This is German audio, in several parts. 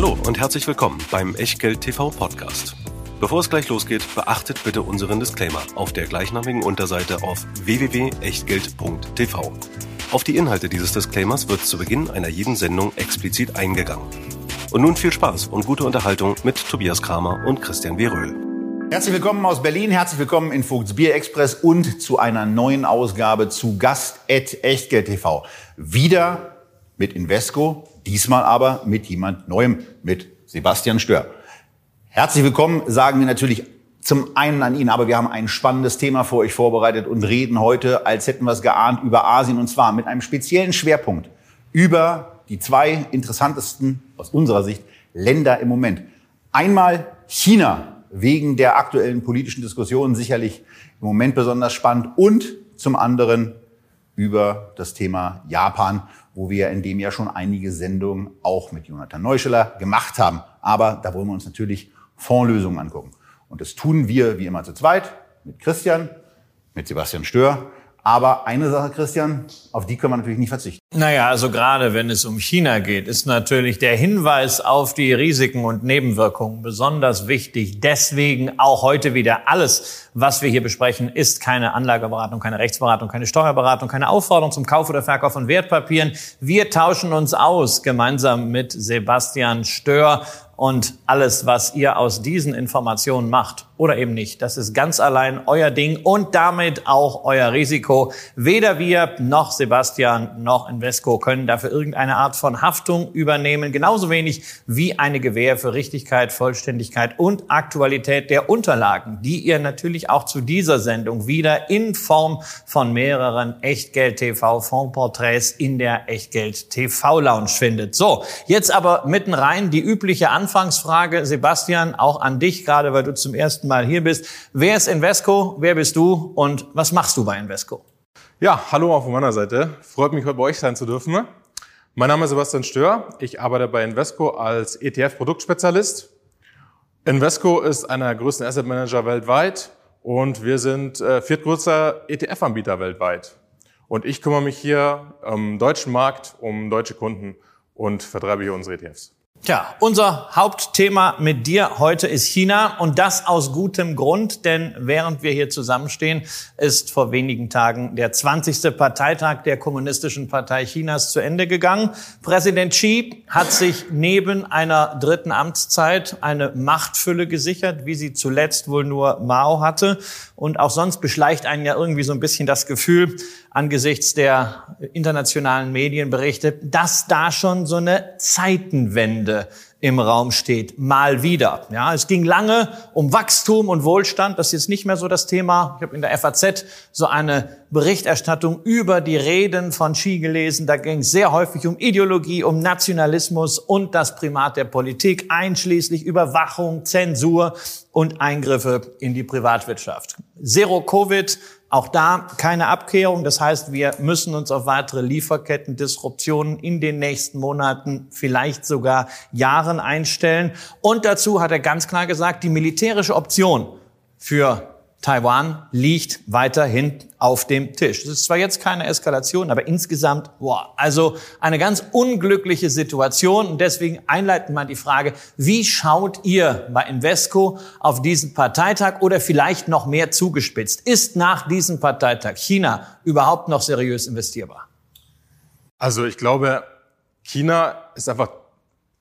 Hallo und herzlich willkommen beim Echtgeld TV Podcast. Bevor es gleich losgeht, beachtet bitte unseren Disclaimer auf der gleichnamigen Unterseite auf www.echtgeld.tv. Auf die Inhalte dieses Disclaimers wird zu Beginn einer jeden Sendung explizit eingegangen. Und nun viel Spaß und gute Unterhaltung mit Tobias Kramer und Christian Weröhl. Herzlich willkommen aus Berlin, herzlich willkommen in Vogts Bier Express und zu einer neuen Ausgabe zu Gast at Echtgeld TV. Wieder mit Invesco, diesmal aber mit jemand Neuem, mit Sebastian Stör. Herzlich willkommen, sagen wir natürlich zum einen an ihn, aber wir haben ein spannendes Thema für euch vorbereitet und reden heute, als hätten wir es geahnt, über Asien und zwar mit einem speziellen Schwerpunkt über die zwei interessantesten aus unserer Sicht Länder im Moment. Einmal China, wegen der aktuellen politischen Diskussionen sicherlich im Moment besonders spannend und zum anderen über das Thema Japan, wo wir in dem Jahr schon einige Sendungen auch mit Jonathan Neuscheller gemacht haben. Aber da wollen wir uns natürlich Fondslösungen angucken. Und das tun wir wie immer zu zweit, mit Christian, mit Sebastian Stör. Aber eine Sache, Christian, auf die können wir natürlich nicht verzichten. Naja, also gerade wenn es um China geht, ist natürlich der Hinweis auf die Risiken und Nebenwirkungen besonders wichtig. Deswegen auch heute wieder alles, was wir hier besprechen, ist keine Anlageberatung, keine Rechtsberatung, keine Steuerberatung, keine Aufforderung zum Kauf oder Verkauf von Wertpapieren. Wir tauschen uns aus gemeinsam mit Sebastian Stör und alles, was ihr aus diesen Informationen macht oder eben nicht, das ist ganz allein euer Ding und damit auch euer Risiko. Weder wir noch Sebastian noch Invesco können dafür irgendeine Art von Haftung übernehmen, genauso wenig wie eine Gewähr für Richtigkeit, Vollständigkeit und Aktualität der Unterlagen, die ihr natürlich auch zu dieser Sendung wieder in Form von mehreren Echtgeld-TV-Fondporträts in der Echtgeld-TV-Lounge findet. So, jetzt aber mitten rein die übliche Anfangsfrage, Sebastian, auch an dich, gerade weil du zum ersten Mal hier bist. Wer ist Invesco? Wer bist du? Und was machst du bei Invesco? Ja, hallo auch von meiner Seite. Freut mich, heute bei euch sein zu dürfen. Mein Name ist Sebastian Stör. Ich arbeite bei Invesco als ETF-Produktspezialist. Invesco ist einer der größten Asset Manager weltweit und wir sind äh, viertgrößter ETF-Anbieter weltweit. Und ich kümmere mich hier im deutschen Markt um deutsche Kunden und vertreibe hier unsere ETFs. Tja, unser Hauptthema mit dir heute ist China und das aus gutem Grund, denn während wir hier zusammenstehen, ist vor wenigen Tagen der 20. Parteitag der Kommunistischen Partei Chinas zu Ende gegangen. Präsident Xi hat sich neben einer dritten Amtszeit eine Machtfülle gesichert, wie sie zuletzt wohl nur Mao hatte. Und auch sonst beschleicht einen ja irgendwie so ein bisschen das Gefühl, angesichts der internationalen Medienberichte, dass da schon so eine Zeitenwende im Raum steht, mal wieder. Ja, es ging lange um Wachstum und Wohlstand. Das ist jetzt nicht mehr so das Thema. Ich habe in der FAZ so eine Berichterstattung über die Reden von Xi gelesen. Da ging es sehr häufig um Ideologie, um Nationalismus und das Primat der Politik, einschließlich Überwachung, Zensur und Eingriffe in die Privatwirtschaft. Zero Covid auch da keine Abkehrung. Das heißt, wir müssen uns auf weitere Lieferketten-Disruptionen in den nächsten Monaten, vielleicht sogar Jahren einstellen. Und dazu hat er ganz klar gesagt, die militärische Option für Taiwan liegt weiterhin auf dem Tisch. Es ist zwar jetzt keine Eskalation, aber insgesamt, boah, also eine ganz unglückliche Situation. Und deswegen einleitend mal die Frage, wie schaut ihr bei Invesco auf diesen Parteitag oder vielleicht noch mehr zugespitzt? Ist nach diesem Parteitag China überhaupt noch seriös investierbar? Also ich glaube, China ist einfach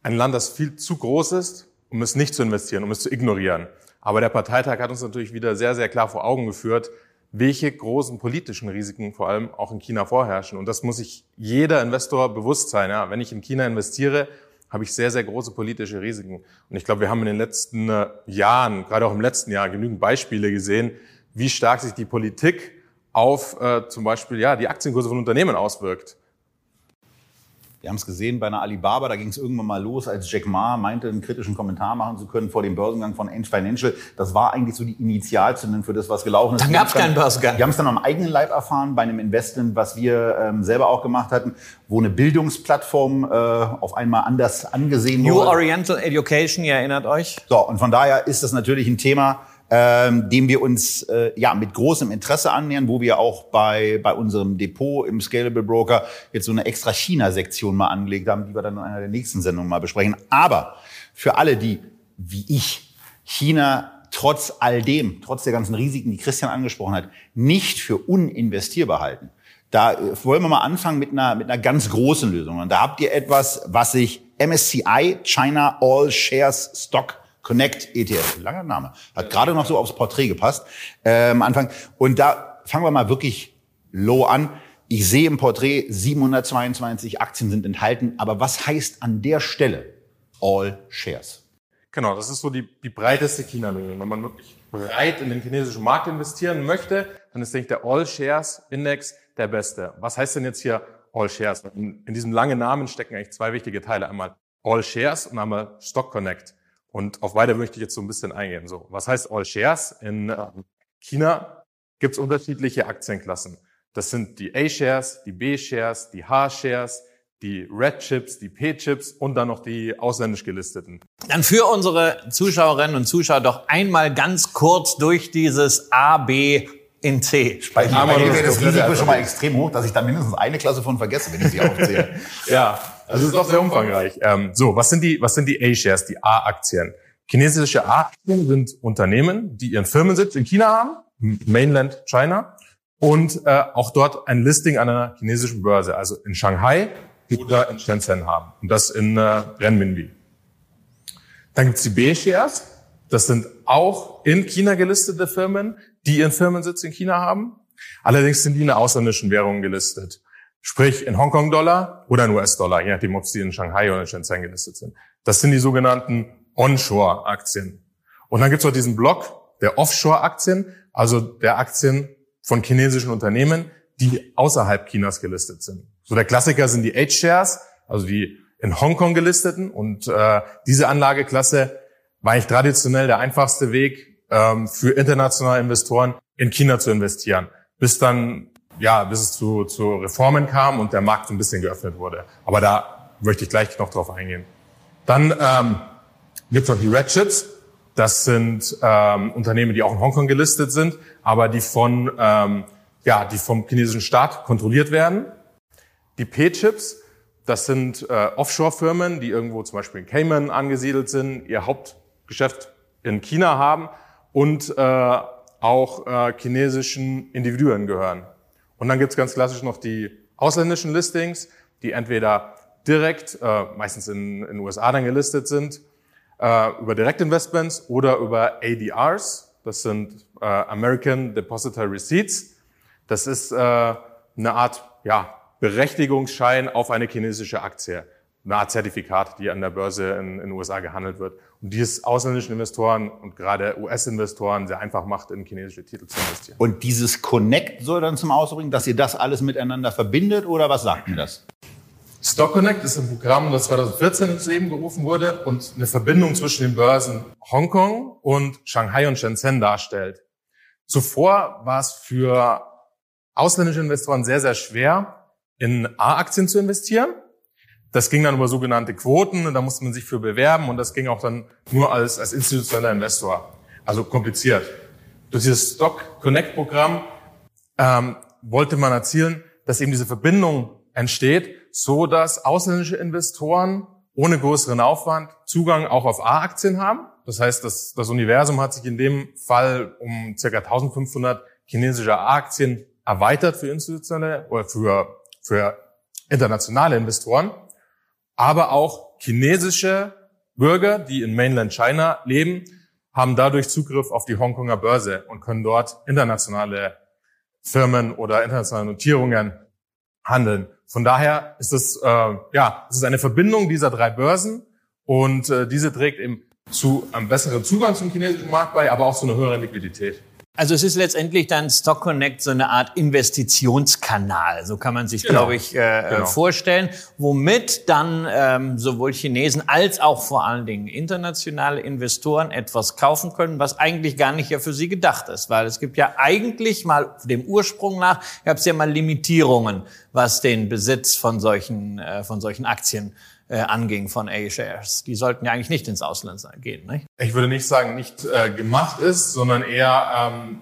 ein Land, das viel zu groß ist, um es nicht zu investieren, um es zu ignorieren. Aber der Parteitag hat uns natürlich wieder sehr, sehr klar vor Augen geführt, welche großen politischen Risiken vor allem auch in China vorherrschen. Und das muss sich jeder Investor bewusst sein. Ja, wenn ich in China investiere, habe ich sehr, sehr große politische Risiken. Und ich glaube, wir haben in den letzten äh, Jahren, gerade auch im letzten Jahr, genügend Beispiele gesehen, wie stark sich die Politik auf äh, zum Beispiel ja, die Aktienkurse von Unternehmen auswirkt. Wir haben es gesehen bei einer Alibaba, da ging es irgendwann mal los, als Jack Ma meinte, einen kritischen Kommentar machen zu können vor dem Börsengang von Ant Financial. Das war eigentlich so die Initialzündung für das, was gelaufen ist. Dann gab es keinen Börsengang. Wir haben es dann am eigenen Leib erfahren bei einem Investment, was wir ähm, selber auch gemacht hatten, wo eine Bildungsplattform äh, auf einmal anders angesehen New wurde. Oriental Education, ihr erinnert euch? So, und von daher ist das natürlich ein Thema, ähm, dem wir uns äh, ja mit großem Interesse annähern, wo wir auch bei, bei unserem Depot im Scalable Broker jetzt so eine extra China-Sektion mal angelegt haben, die wir dann in einer der nächsten Sendungen mal besprechen. Aber für alle, die wie ich China trotz all dem, trotz der ganzen Risiken, die Christian angesprochen hat, nicht für uninvestierbar halten. Da äh, wollen wir mal anfangen mit einer, mit einer ganz großen Lösung. Und da habt ihr etwas, was sich MSCI China All Shares Stock Connect ETF, langer Name, hat gerade noch so aufs Porträt gepasst äh, Anfang. Und da fangen wir mal wirklich low an. Ich sehe im Porträt 722 Aktien sind enthalten, aber was heißt an der Stelle All Shares? Genau, das ist so die, die breiteste China-Lösung. Wenn man wirklich breit in den chinesischen Markt investieren möchte, dann ist, denke ich, der All Shares Index der beste. Was heißt denn jetzt hier All Shares? In, in diesem langen Namen stecken eigentlich zwei wichtige Teile. Einmal All Shares und einmal Stock Connect. Und auf beide möchte ich jetzt so ein bisschen eingehen. So, was heißt All Shares? In äh, China gibt es unterschiedliche Aktienklassen. Das sind die A-Shares, die B-Shares, die H-Shares, die Red Chips, die P-Chips und dann noch die ausländisch gelisteten. Dann für unsere Zuschauerinnen und Zuschauer doch einmal ganz kurz durch dieses A, B in C. Bei mir wäre das Risiko schon mal extrem hoch, dass ich da mindestens eine Klasse von vergesse, wenn ich sie aufzähle. ja, also es ist doch sehr umfangreich. Ähm, so, was sind die, was sind die A-Shares, die A-Aktien? Chinesische A-Aktien sind Unternehmen, die ihren Firmensitz in China haben, Mainland China, und äh, auch dort ein Listing an einer chinesischen Börse, also in Shanghai oder in Shenzhen haben. Und das in äh, Renminbi. Dann gibt's die B-Shares. Das sind auch in China gelistete Firmen, die ihren Firmensitz in China haben. Allerdings sind die in ausländischen Währungen gelistet. Sprich in Hongkong-Dollar oder in US-Dollar, je nachdem, ob sie in Shanghai oder in Shenzhen gelistet sind. Das sind die sogenannten Onshore-Aktien. Und dann gibt es auch diesen Block der Offshore-Aktien, also der Aktien von chinesischen Unternehmen, die außerhalb Chinas gelistet sind. So der Klassiker sind die H-Shares, also die in Hongkong gelisteten. Und äh, diese Anlageklasse war eigentlich traditionell der einfachste Weg ähm, für internationale Investoren in China zu investieren, bis dann ja, bis es zu, zu Reformen kam und der Markt ein bisschen geöffnet wurde. Aber da möchte ich gleich noch drauf eingehen. Dann ähm, gibt es noch die Red Chips. Das sind ähm, Unternehmen, die auch in Hongkong gelistet sind, aber die von ähm, ja, die vom chinesischen Staat kontrolliert werden. Die P-Chips, das sind äh, Offshore-Firmen, die irgendwo zum Beispiel in Cayman angesiedelt sind, ihr Hauptgeschäft in China haben und äh, auch äh, chinesischen Individuen gehören. Und dann gibt's ganz klassisch noch die ausländischen Listings, die entweder direkt, äh, meistens in den USA dann gelistet sind, äh, über Direktinvestments oder über ADRs. Das sind äh, American Depository Receipts. Das ist äh, eine Art ja, Berechtigungsschein auf eine chinesische Aktie eine Art Zertifikat, die an der Börse in, in den USA gehandelt wird und die es ausländischen Investoren und gerade US-Investoren sehr einfach macht, in chinesische Titel zu investieren. Und dieses Connect soll dann zum Ausdruck bringen, dass ihr das alles miteinander verbindet oder was sagt mir das? Stock Connect ist ein Programm, das 2014 ins Leben gerufen wurde und eine Verbindung zwischen den Börsen Hongkong und Shanghai und Shenzhen darstellt. Zuvor war es für ausländische Investoren sehr, sehr schwer, in A-Aktien zu investieren das ging dann über sogenannte Quoten, da musste man sich für bewerben und das ging auch dann nur als, als institutioneller Investor. Also kompliziert. Durch dieses Stock Connect Programm ähm, wollte man erzielen, dass eben diese Verbindung entsteht, so dass ausländische Investoren ohne größeren Aufwand Zugang auch auf A-Aktien haben. Das heißt, das, das Universum hat sich in dem Fall um ca. 1500 chinesische A-Aktien erweitert für institutionelle oder für, für internationale Investoren aber auch chinesische Bürger, die in Mainland China leben, haben dadurch Zugriff auf die Hongkonger Börse und können dort internationale Firmen oder internationale Notierungen handeln. Von daher ist es äh, ja, es ist eine Verbindung dieser drei Börsen und äh, diese trägt eben zu einem besseren Zugang zum chinesischen Markt bei, aber auch zu einer höheren Liquidität. Also es ist letztendlich dann Stock Connect so eine Art Investitionskanal, so kann man sich, genau. glaube ich, äh, genau. vorstellen, womit dann ähm, sowohl Chinesen als auch vor allen Dingen internationale Investoren etwas kaufen können, was eigentlich gar nicht ja für sie gedacht ist, weil es gibt ja eigentlich mal dem Ursprung nach, gab es ja mal Limitierungen, was den Besitz von solchen äh, von solchen Aktien äh, anging von A-Shares. Die sollten ja eigentlich nicht ins Ausland gehen. Nicht? Ich würde nicht sagen, nicht äh, gemacht ist, sondern eher, ähm,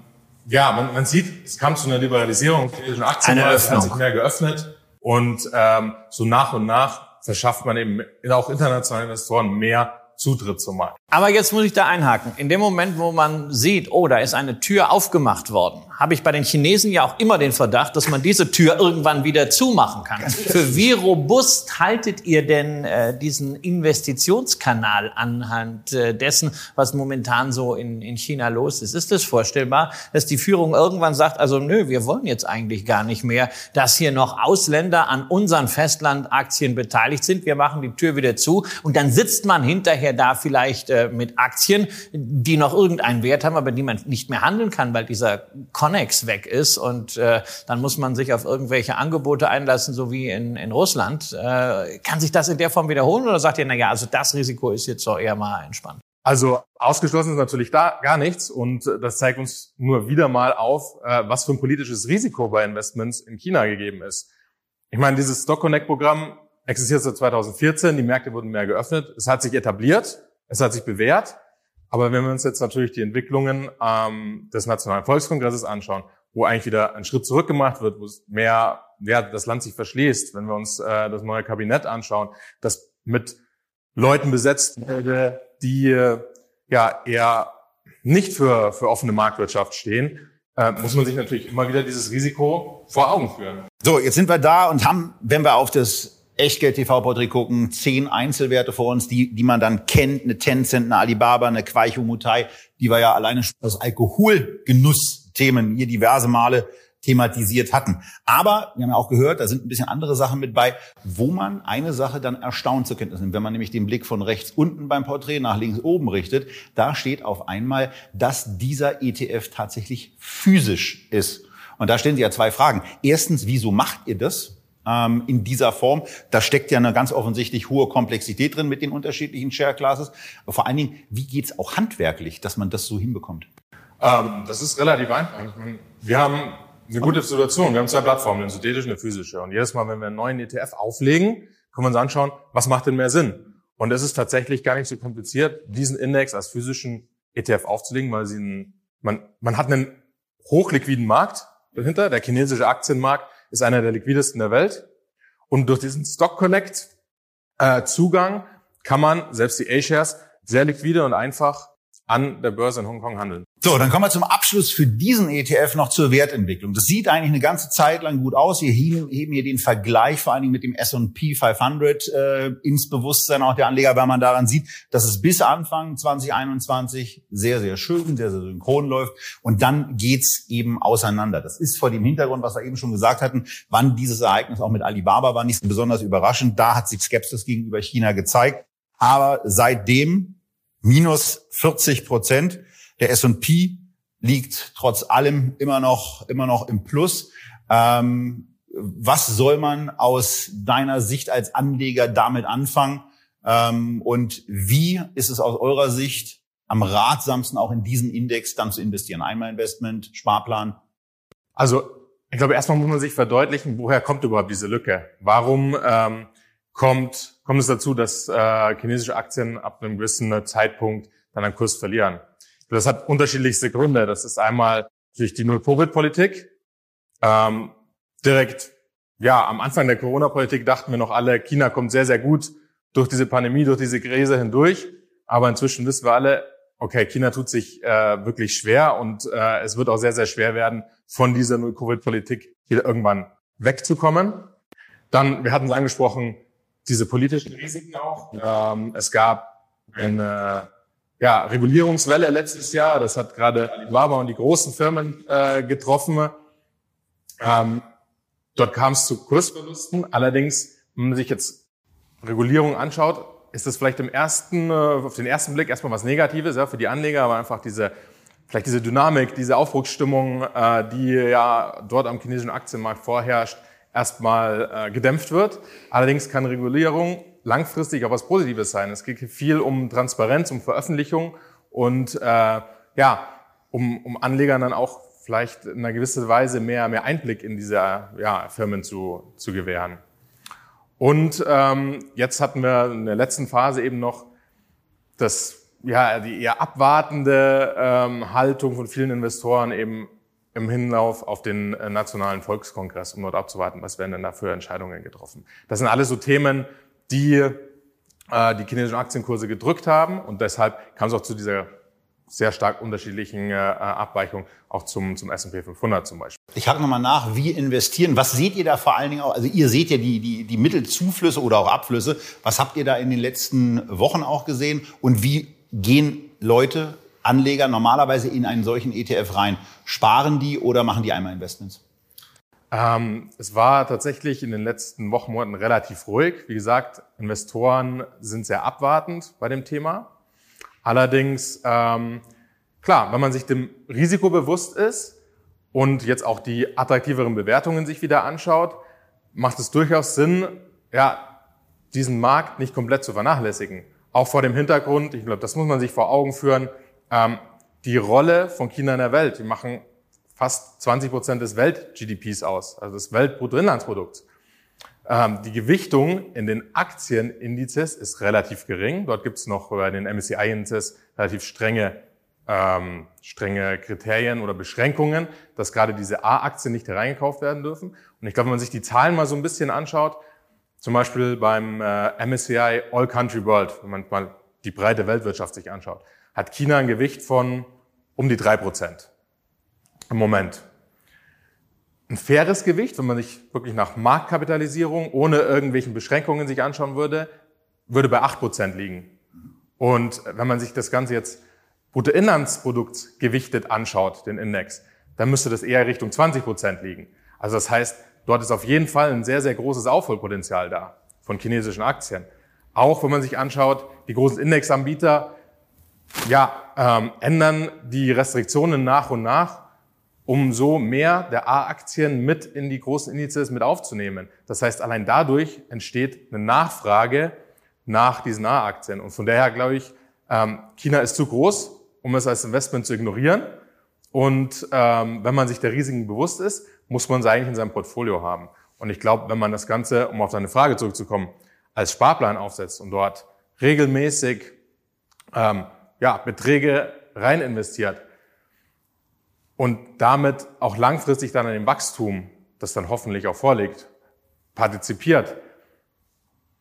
ja, man, man sieht, es kam zu einer Liberalisierung des Aktienmarkts, hat sich mehr geöffnet und ähm, so nach und nach verschafft man eben auch internationalen Investoren mehr Zutritt zum Markt. Aber jetzt muss ich da einhaken. In dem Moment, wo man sieht, oh, da ist eine Tür aufgemacht worden, habe ich bei den Chinesen ja auch immer den Verdacht, dass man diese Tür irgendwann wieder zumachen kann. Für wie robust haltet ihr denn äh, diesen Investitionskanal anhand äh, dessen, was momentan so in, in China los ist? Ist es vorstellbar, dass die Führung irgendwann sagt, also nö, wir wollen jetzt eigentlich gar nicht mehr, dass hier noch Ausländer an unseren Festlandaktien beteiligt sind. Wir machen die Tür wieder zu und dann sitzt man hinterher da vielleicht äh, mit Aktien, die noch irgendeinen Wert haben, aber die man nicht mehr handeln kann, weil dieser Connex weg ist und äh, dann muss man sich auf irgendwelche Angebote einlassen, so wie in, in Russland. Äh, kann sich das in der Form wiederholen oder sagt ihr, na also das Risiko ist jetzt doch eher mal entspannt? Also ausgeschlossen ist natürlich da gar nichts und das zeigt uns nur wieder mal auf, äh, was für ein politisches Risiko bei Investments in China gegeben ist. Ich meine, dieses Stock Connect Programm existiert seit 2014, die Märkte wurden mehr geöffnet, es hat sich etabliert, es hat sich bewährt aber wenn wir uns jetzt natürlich die Entwicklungen ähm, des Nationalen Volkskongresses anschauen, wo eigentlich wieder ein Schritt zurück gemacht wird, wo es mehr, ja, das Land sich verschließt, wenn wir uns äh, das neue Kabinett anschauen, das mit Leuten besetzt wurde, die äh, ja eher nicht für, für offene Marktwirtschaft stehen, äh, muss man sich natürlich immer wieder dieses Risiko vor Augen führen. So, jetzt sind wir da und haben, wenn wir auf das Echtgeld-TV-Porträt gucken, zehn Einzelwerte vor uns, die, die man dann kennt, eine Tencent, eine Alibaba, eine Quaicho Mutai, die wir ja alleine aus Alkoholgenussthemen hier diverse Male thematisiert hatten. Aber wir haben ja auch gehört, da sind ein bisschen andere Sachen mit bei, wo man eine Sache dann erstaunt zur Kenntnis nimmt. Wenn man nämlich den Blick von rechts unten beim Porträt nach links oben richtet, da steht auf einmal, dass dieser ETF tatsächlich physisch ist. Und da stellen Sie ja zwei Fragen. Erstens, wieso macht ihr das? Ähm, in dieser Form. Da steckt ja eine ganz offensichtlich hohe Komplexität drin mit den unterschiedlichen Share Classes. Aber vor allen Dingen, wie geht's auch handwerklich, dass man das so hinbekommt? Ähm, das ist relativ einfach. Wir haben eine gute Situation. Wir haben zwei Plattformen, eine synthetische und eine physische. Und jedes Mal, wenn wir einen neuen ETF auflegen, können wir uns anschauen, was macht denn mehr Sinn? Und es ist tatsächlich gar nicht so kompliziert, diesen Index als physischen ETF aufzulegen, weil sie einen, man, man hat einen hochliquiden Markt dahinter. Der chinesische Aktienmarkt ist einer der liquidesten der Welt. Und durch diesen Stock Connect äh, Zugang kann man selbst die A-Shares sehr liquide und einfach an der Börse in Hongkong handeln. So, dann kommen wir zum Abschluss für diesen ETF noch zur Wertentwicklung. Das sieht eigentlich eine ganze Zeit lang gut aus. Wir heben, hier den Vergleich vor allen Dingen mit dem S&P 500 äh, ins Bewusstsein auch der Anleger, weil man daran sieht, dass es bis Anfang 2021 sehr, sehr schön, sehr, sehr synchron läuft. Und dann geht's eben auseinander. Das ist vor dem Hintergrund, was wir eben schon gesagt hatten, wann dieses Ereignis auch mit Alibaba war, nicht besonders überraschend. Da hat sich Skepsis gegenüber China gezeigt. Aber seitdem minus 40 Prozent. Der S&P liegt trotz allem immer noch, immer noch im Plus. Ähm, was soll man aus deiner Sicht als Anleger damit anfangen? Ähm, und wie ist es aus eurer Sicht am ratsamsten auch in diesen Index dann zu investieren? Einmal Investment, Sparplan? Also ich glaube, erstmal muss man sich verdeutlichen, woher kommt überhaupt diese Lücke? Warum ähm, kommt, kommt es dazu, dass äh, chinesische Aktien ab einem gewissen Zeitpunkt dann einen Kurs verlieren? Das hat unterschiedlichste Gründe. Das ist einmal durch die Null-Covid-Politik. Ähm, direkt, ja, am Anfang der Corona-Politik dachten wir noch alle, China kommt sehr, sehr gut durch diese Pandemie, durch diese Krise hindurch. Aber inzwischen wissen wir alle, okay, China tut sich äh, wirklich schwer und äh, es wird auch sehr, sehr schwer werden, von dieser Null-Covid-Politik wieder irgendwann wegzukommen. Dann, wir hatten es angesprochen, diese politischen Risiken auch. Ähm, es gab eine ja, Regulierungswelle letztes Jahr. Das hat gerade Alibaba und die großen Firmen äh, getroffen. Ähm, dort kam es zu Kursverlusten. Allerdings, wenn man sich jetzt Regulierung anschaut, ist das vielleicht im ersten, äh, auf den ersten Blick erstmal was Negatives ja, für die Anleger, aber einfach diese vielleicht diese Dynamik, diese Aufbruchsstimmung, äh, die ja dort am chinesischen Aktienmarkt vorherrscht, erstmal äh, gedämpft wird. Allerdings kann Regulierung langfristig auch was Positives sein. Es geht viel um Transparenz, um Veröffentlichung und äh, ja, um, um Anlegern dann auch vielleicht in einer gewissen Weise mehr, mehr Einblick in diese ja, Firmen zu, zu gewähren. Und ähm, jetzt hatten wir in der letzten Phase eben noch das, ja, die eher abwartende ähm, Haltung von vielen Investoren eben im Hinlauf auf den äh, Nationalen Volkskongress, um dort abzuwarten, was werden denn da für Entscheidungen getroffen. Das sind alles so Themen, die äh, die chinesischen Aktienkurse gedrückt haben und deshalb kam es auch zu dieser sehr stark unterschiedlichen äh, Abweichung auch zum, zum S&P 500 zum Beispiel. Ich hake nochmal nach, wie investieren? Was seht ihr da vor allen Dingen auch? Also ihr seht ja die, die, die Mittelzuflüsse oder auch Abflüsse. Was habt ihr da in den letzten Wochen auch gesehen? Und wie gehen Leute Anleger normalerweise in einen solchen ETF rein? Sparen die oder machen die einmal Investments? Ähm, es war tatsächlich in den letzten Wochen, Monaten relativ ruhig. Wie gesagt, Investoren sind sehr abwartend bei dem Thema. Allerdings, ähm, klar, wenn man sich dem Risiko bewusst ist und jetzt auch die attraktiveren Bewertungen sich wieder anschaut, macht es durchaus Sinn, ja, diesen Markt nicht komplett zu vernachlässigen. Auch vor dem Hintergrund, ich glaube, das muss man sich vor Augen führen, ähm, die Rolle von China in der Welt. Die machen fast 20 Prozent des Welt-GDPs aus, also des Weltbruttoinlandsprodukts. Ähm, die Gewichtung in den Aktienindizes ist relativ gering. Dort gibt es noch bei den MSCI-Indizes relativ strenge, ähm, strenge Kriterien oder Beschränkungen, dass gerade diese A-Aktien nicht hereingekauft werden dürfen. Und ich glaube, wenn man sich die Zahlen mal so ein bisschen anschaut, zum Beispiel beim äh, MSCI All Country World, wenn man mal die breite Weltwirtschaft sich anschaut, hat China ein Gewicht von um die drei Prozent im Moment. Ein faires Gewicht, wenn man sich wirklich nach Marktkapitalisierung ohne irgendwelchen Beschränkungen sich anschauen würde, würde bei acht Prozent liegen. Und wenn man sich das Ganze jetzt Bruttoinlandsprodukt gewichtet anschaut, den Index, dann müsste das eher Richtung 20 Prozent liegen. Also das heißt, dort ist auf jeden Fall ein sehr, sehr großes Aufholpotenzial da von chinesischen Aktien. Auch wenn man sich anschaut, die großen Indexanbieter ja, ähm, ändern die Restriktionen nach und nach, um so mehr der A-Aktien mit in die großen Indizes mit aufzunehmen. Das heißt, allein dadurch entsteht eine Nachfrage nach diesen A-Aktien. Und von daher glaube ich, ähm, China ist zu groß, um es als Investment zu ignorieren. Und ähm, wenn man sich der Risiken bewusst ist, muss man es eigentlich in seinem Portfolio haben. Und ich glaube, wenn man das Ganze, um auf deine Frage zurückzukommen, als Sparplan aufsetzt und dort regelmäßig ähm, ja, Beträge rein investiert und damit auch langfristig dann an dem Wachstum, das dann hoffentlich auch vorliegt, partizipiert,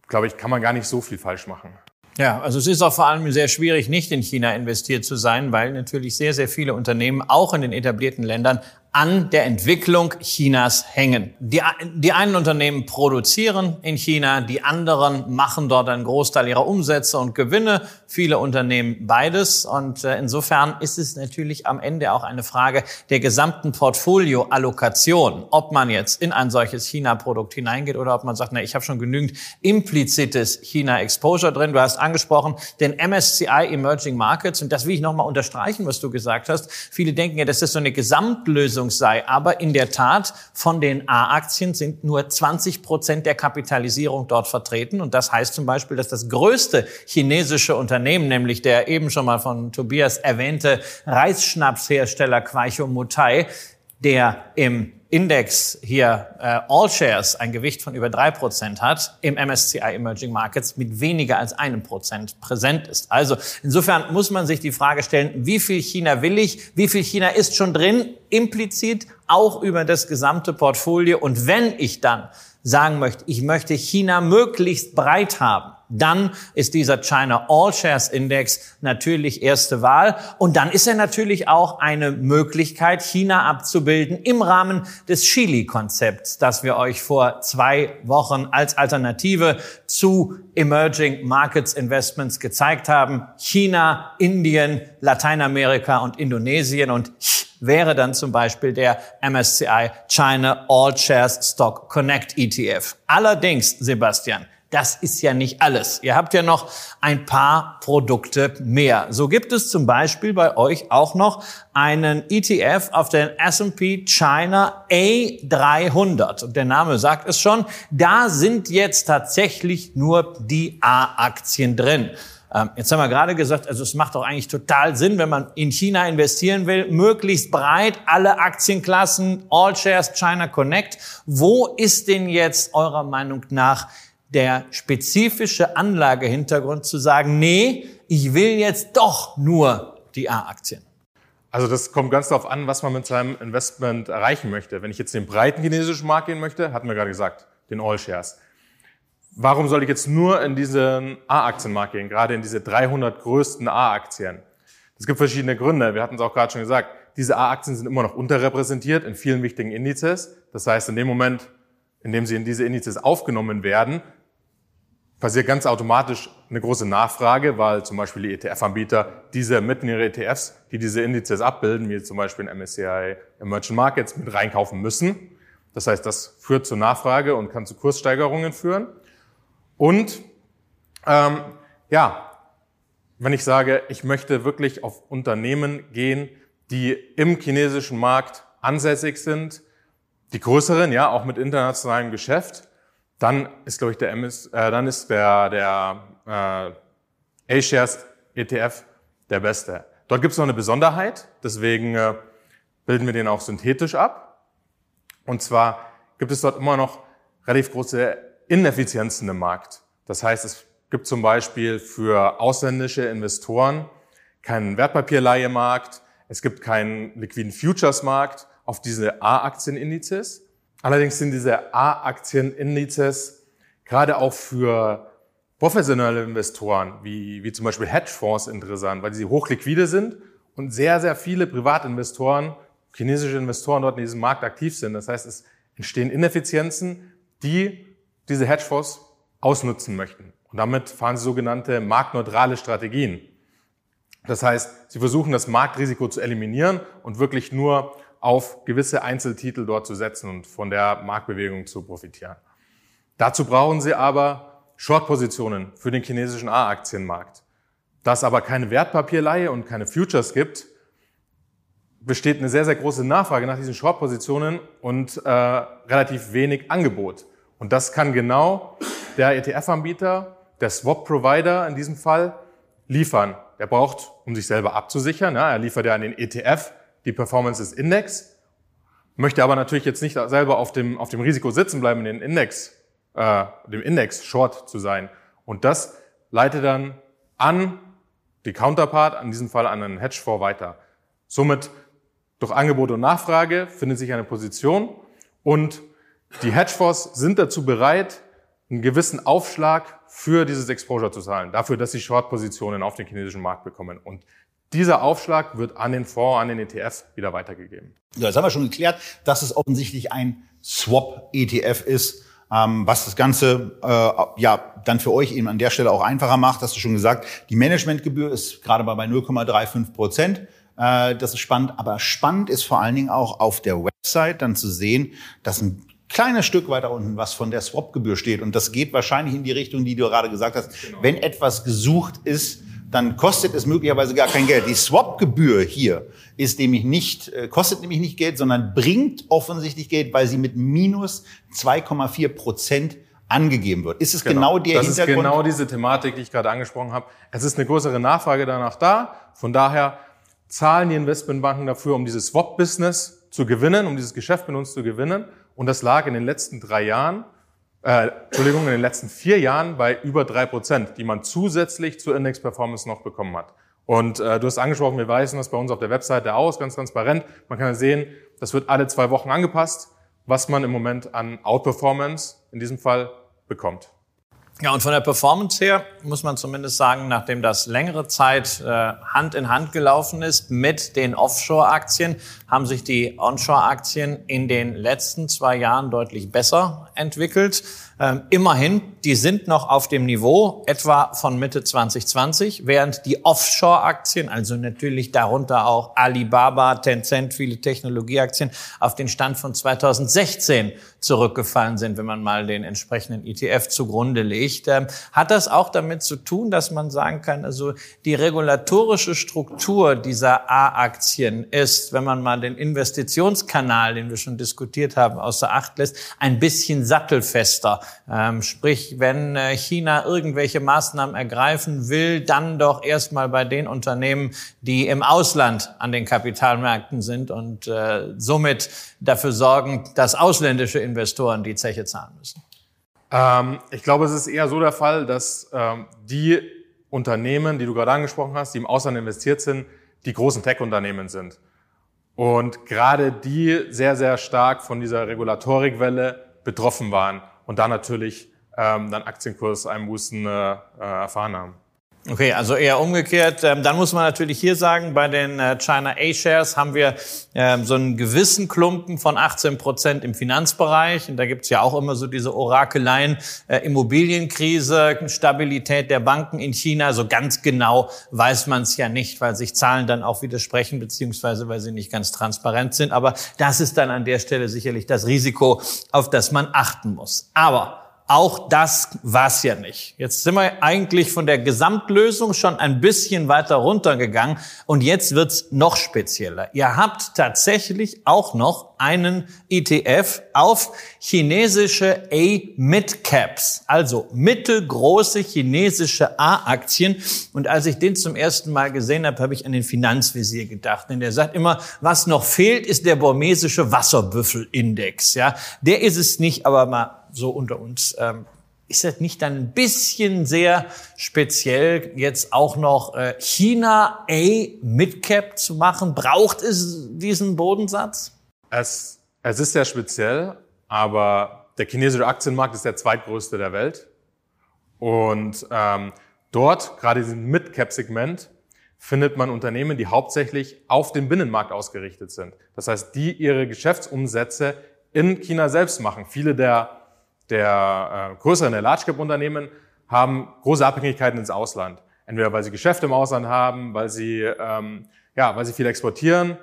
glaube ich, kann man gar nicht so viel falsch machen. Ja, also es ist auch vor allem sehr schwierig, nicht in China investiert zu sein, weil natürlich sehr, sehr viele Unternehmen auch in den etablierten Ländern an der Entwicklung Chinas hängen. Die, die einen Unternehmen produzieren in China, die anderen machen dort einen Großteil ihrer Umsätze und Gewinne, viele Unternehmen beides. Und äh, insofern ist es natürlich am Ende auch eine Frage der gesamten Portfolioallokation, ob man jetzt in ein solches China-Produkt hineingeht oder ob man sagt, na, ich habe schon genügend implizites China-Exposure drin. Du hast angesprochen den MSCI Emerging Markets und das will ich nochmal unterstreichen, was du gesagt hast. Viele denken ja, das ist so eine Gesamtlösung Lösung sei. Aber in der Tat, von den A-Aktien sind nur 20 Prozent der Kapitalisierung dort vertreten. Und das heißt zum Beispiel, dass das größte chinesische Unternehmen, nämlich der eben schon mal von Tobias erwähnte Reisschnapshersteller Quaicho Mutai, der im Index hier äh, All Shares ein Gewicht von über drei Prozent hat, im MSCI Emerging Markets mit weniger als einem Prozent präsent ist. Also insofern muss man sich die Frage stellen, wie viel China will ich, wie viel China ist schon drin, implizit auch über das gesamte Portfolio. Und wenn ich dann sagen möchte, ich möchte China möglichst breit haben, dann ist dieser China All Shares Index natürlich erste Wahl. Und dann ist er natürlich auch eine Möglichkeit, China abzubilden im Rahmen des Chili-Konzepts, das wir euch vor zwei Wochen als Alternative zu Emerging Markets Investments gezeigt haben. China, Indien, Lateinamerika und Indonesien und wäre dann zum Beispiel der MSCI China All Shares Stock Connect ETF. Allerdings, Sebastian, das ist ja nicht alles. Ihr habt ja noch ein paar Produkte mehr. So gibt es zum Beispiel bei euch auch noch einen ETF auf den S&P China A300. Und der Name sagt es schon, da sind jetzt tatsächlich nur die A-Aktien drin. Ähm, jetzt haben wir gerade gesagt, also es macht doch eigentlich total Sinn, wenn man in China investieren will, möglichst breit alle Aktienklassen, All Shares China Connect. Wo ist denn jetzt eurer Meinung nach der spezifische Anlagehintergrund zu sagen, nee, ich will jetzt doch nur die A-Aktien? Also das kommt ganz darauf an, was man mit seinem Investment erreichen möchte. Wenn ich jetzt den breiten chinesischen Markt gehen möchte, hatten wir gerade gesagt, den All Shares. Warum soll ich jetzt nur in diesen A-Aktienmarkt gehen, gerade in diese 300 größten A-Aktien? Es gibt verschiedene Gründe. Wir hatten es auch gerade schon gesagt. Diese A-Aktien sind immer noch unterrepräsentiert in vielen wichtigen Indizes. Das heißt, in dem Moment, in dem sie in diese Indizes aufgenommen werden, passiert ganz automatisch eine große Nachfrage, weil zum Beispiel die ETF-Anbieter diese mitten ihre ETFs, die diese Indizes abbilden, wie zum Beispiel in MSCI Emerging Markets, mit reinkaufen müssen. Das heißt, das führt zur Nachfrage und kann zu Kurssteigerungen führen. Und ähm, ja, wenn ich sage, ich möchte wirklich auf Unternehmen gehen, die im chinesischen Markt ansässig sind, die größeren, ja, auch mit internationalem Geschäft, dann ist, glaube ich, der MS, äh, dann ist der, der äh, A-Shares ETF der beste. Dort gibt es noch eine Besonderheit, deswegen äh, bilden wir den auch synthetisch ab. Und zwar gibt es dort immer noch relativ große Ineffizienzen im Markt. Das heißt, es gibt zum Beispiel für ausländische Investoren keinen Wertpapierleihemarkt, es gibt keinen liquiden Futures-Markt auf diese A-Aktienindizes. Allerdings sind diese A-Aktienindizes gerade auch für professionelle Investoren wie, wie zum Beispiel Hedgefonds interessant, weil sie hochliquide sind und sehr, sehr viele Privatinvestoren, chinesische Investoren dort in diesem Markt aktiv sind. Das heißt, es entstehen Ineffizienzen, die diese Hedgefonds ausnutzen möchten. Und damit fahren sie sogenannte marktneutrale Strategien. Das heißt, sie versuchen das Marktrisiko zu eliminieren und wirklich nur auf gewisse Einzeltitel dort zu setzen und von der Marktbewegung zu profitieren. Dazu brauchen sie aber Short-Positionen für den chinesischen A-Aktienmarkt. Da es aber keine Wertpapierleihe und keine Futures gibt, besteht eine sehr, sehr große Nachfrage nach diesen Short-Positionen und äh, relativ wenig Angebot. Und das kann genau der ETF-Anbieter, der Swap-Provider in diesem Fall, liefern. Er braucht, um sich selber abzusichern, ja, er liefert ja an den ETF die Performance des Index, möchte aber natürlich jetzt nicht selber auf dem, auf dem Risiko sitzen bleiben, den Index, äh, dem Index short zu sein. Und das leitet dann an die Counterpart, in diesem Fall an einen Hedgefonds weiter. Somit durch Angebot und Nachfrage findet sich eine Position und die Hedgefonds sind dazu bereit, einen gewissen Aufschlag für dieses Exposure zu zahlen, dafür, dass sie Short-Positionen auf den chinesischen Markt bekommen. Und dieser Aufschlag wird an den Fonds, an den ETF wieder weitergegeben. Ja, jetzt haben wir schon geklärt, dass es offensichtlich ein Swap-ETF ist, ähm, was das Ganze äh, ja dann für euch eben an der Stelle auch einfacher macht. Hast du schon gesagt, die Managementgebühr ist gerade mal bei 0,35 Prozent. Äh, das ist spannend, aber spannend ist vor allen Dingen auch auf der Website dann zu sehen, dass ein kleines Stück weiter unten was von der Swap-Gebühr steht. Und das geht wahrscheinlich in die Richtung, die du gerade gesagt hast. Genau. Wenn etwas gesucht ist, dann kostet es möglicherweise gar kein Geld. Die Swap-Gebühr hier ist nämlich nicht, äh, kostet nämlich nicht Geld, sondern bringt offensichtlich Geld, weil sie mit minus 2,4 Prozent angegeben wird. Ist es genau, genau der das Hintergrund? Das ist genau diese Thematik, die ich gerade angesprochen habe. Es ist eine größere Nachfrage danach da. Von daher zahlen die Investmentbanken dafür, um dieses Swap-Business zu gewinnen, um dieses Geschäft mit uns zu gewinnen. Und das lag in den letzten drei Jahren, äh, Entschuldigung, in den letzten vier Jahren bei über drei Prozent, die man zusätzlich zur Index-Performance noch bekommen hat. Und äh, du hast angesprochen, wir weisen das bei uns auf der Webseite aus, ganz transparent. Man kann sehen, das wird alle zwei Wochen angepasst, was man im Moment an Outperformance in diesem Fall bekommt. Ja, und von der Performance her muss man zumindest sagen, nachdem das längere Zeit äh, Hand in Hand gelaufen ist mit den Offshore-Aktien, haben sich die Onshore-Aktien in den letzten zwei Jahren deutlich besser entwickelt. Ähm, immerhin, die sind noch auf dem Niveau etwa von Mitte 2020, während die Offshore-Aktien, also natürlich darunter auch Alibaba, Tencent, viele Technologieaktien, auf den Stand von 2016 zurückgefallen sind, wenn man mal den entsprechenden ETF zugrunde legt. Ähm, hat das auch damit zu tun, dass man sagen kann, also die regulatorische Struktur dieser A-Aktien ist, wenn man mal den Investitionskanal, den wir schon diskutiert haben, außer Acht lässt, ein bisschen sattelfester. Ähm, sprich, wenn äh, China irgendwelche Maßnahmen ergreifen will, dann doch erstmal bei den Unternehmen, die im Ausland an den Kapitalmärkten sind und äh, somit dafür sorgen, dass ausländische Investoren die Zeche zahlen müssen. Ähm, ich glaube, es ist eher so der Fall, dass ähm, die Unternehmen, die du gerade angesprochen hast, die im Ausland investiert sind, die großen Tech-Unternehmen sind. Und gerade die sehr, sehr stark von dieser Regulatorikwelle betroffen waren und da natürlich ähm, dann Aktienkurseinbußen äh, äh, erfahren haben. Okay, also eher umgekehrt. Ähm, dann muss man natürlich hier sagen, bei den äh, China A-Shares haben wir ähm, so einen gewissen Klumpen von 18 Prozent im Finanzbereich. Und da gibt's ja auch immer so diese Orakeleien, äh, Immobilienkrise, Stabilität der Banken in China. So ganz genau weiß man es ja nicht, weil sich Zahlen dann auch widersprechen, beziehungsweise weil sie nicht ganz transparent sind. Aber das ist dann an der Stelle sicherlich das Risiko, auf das man achten muss. Aber auch das war's ja nicht. Jetzt sind wir eigentlich von der Gesamtlösung schon ein bisschen weiter runtergegangen und jetzt wird's noch spezieller. Ihr habt tatsächlich auch noch einen ETF auf chinesische A-Mid-Caps, also mittelgroße chinesische A-Aktien. Und als ich den zum ersten Mal gesehen habe, habe ich an den Finanzvisier gedacht. Denn der sagt immer, was noch fehlt, ist der burmesische Wasserbüffelindex. Ja, der ist es nicht, aber mal so unter uns. Ähm, ist das nicht dann ein bisschen sehr speziell, jetzt auch noch äh, China A Midcap zu machen? Braucht es diesen Bodensatz? Es, es ist sehr speziell, aber der chinesische Aktienmarkt ist der zweitgrößte der Welt. Und ähm, dort, gerade diesem Mid-Cap-Segment, findet man Unternehmen, die hauptsächlich auf den Binnenmarkt ausgerichtet sind. Das heißt, die ihre Geschäftsumsätze in China selbst machen. Viele der der äh, größeren, der Large Cap Unternehmen haben große Abhängigkeiten ins Ausland. Entweder weil sie Geschäfte im Ausland haben, weil sie, ähm, ja, weil sie viel exportieren,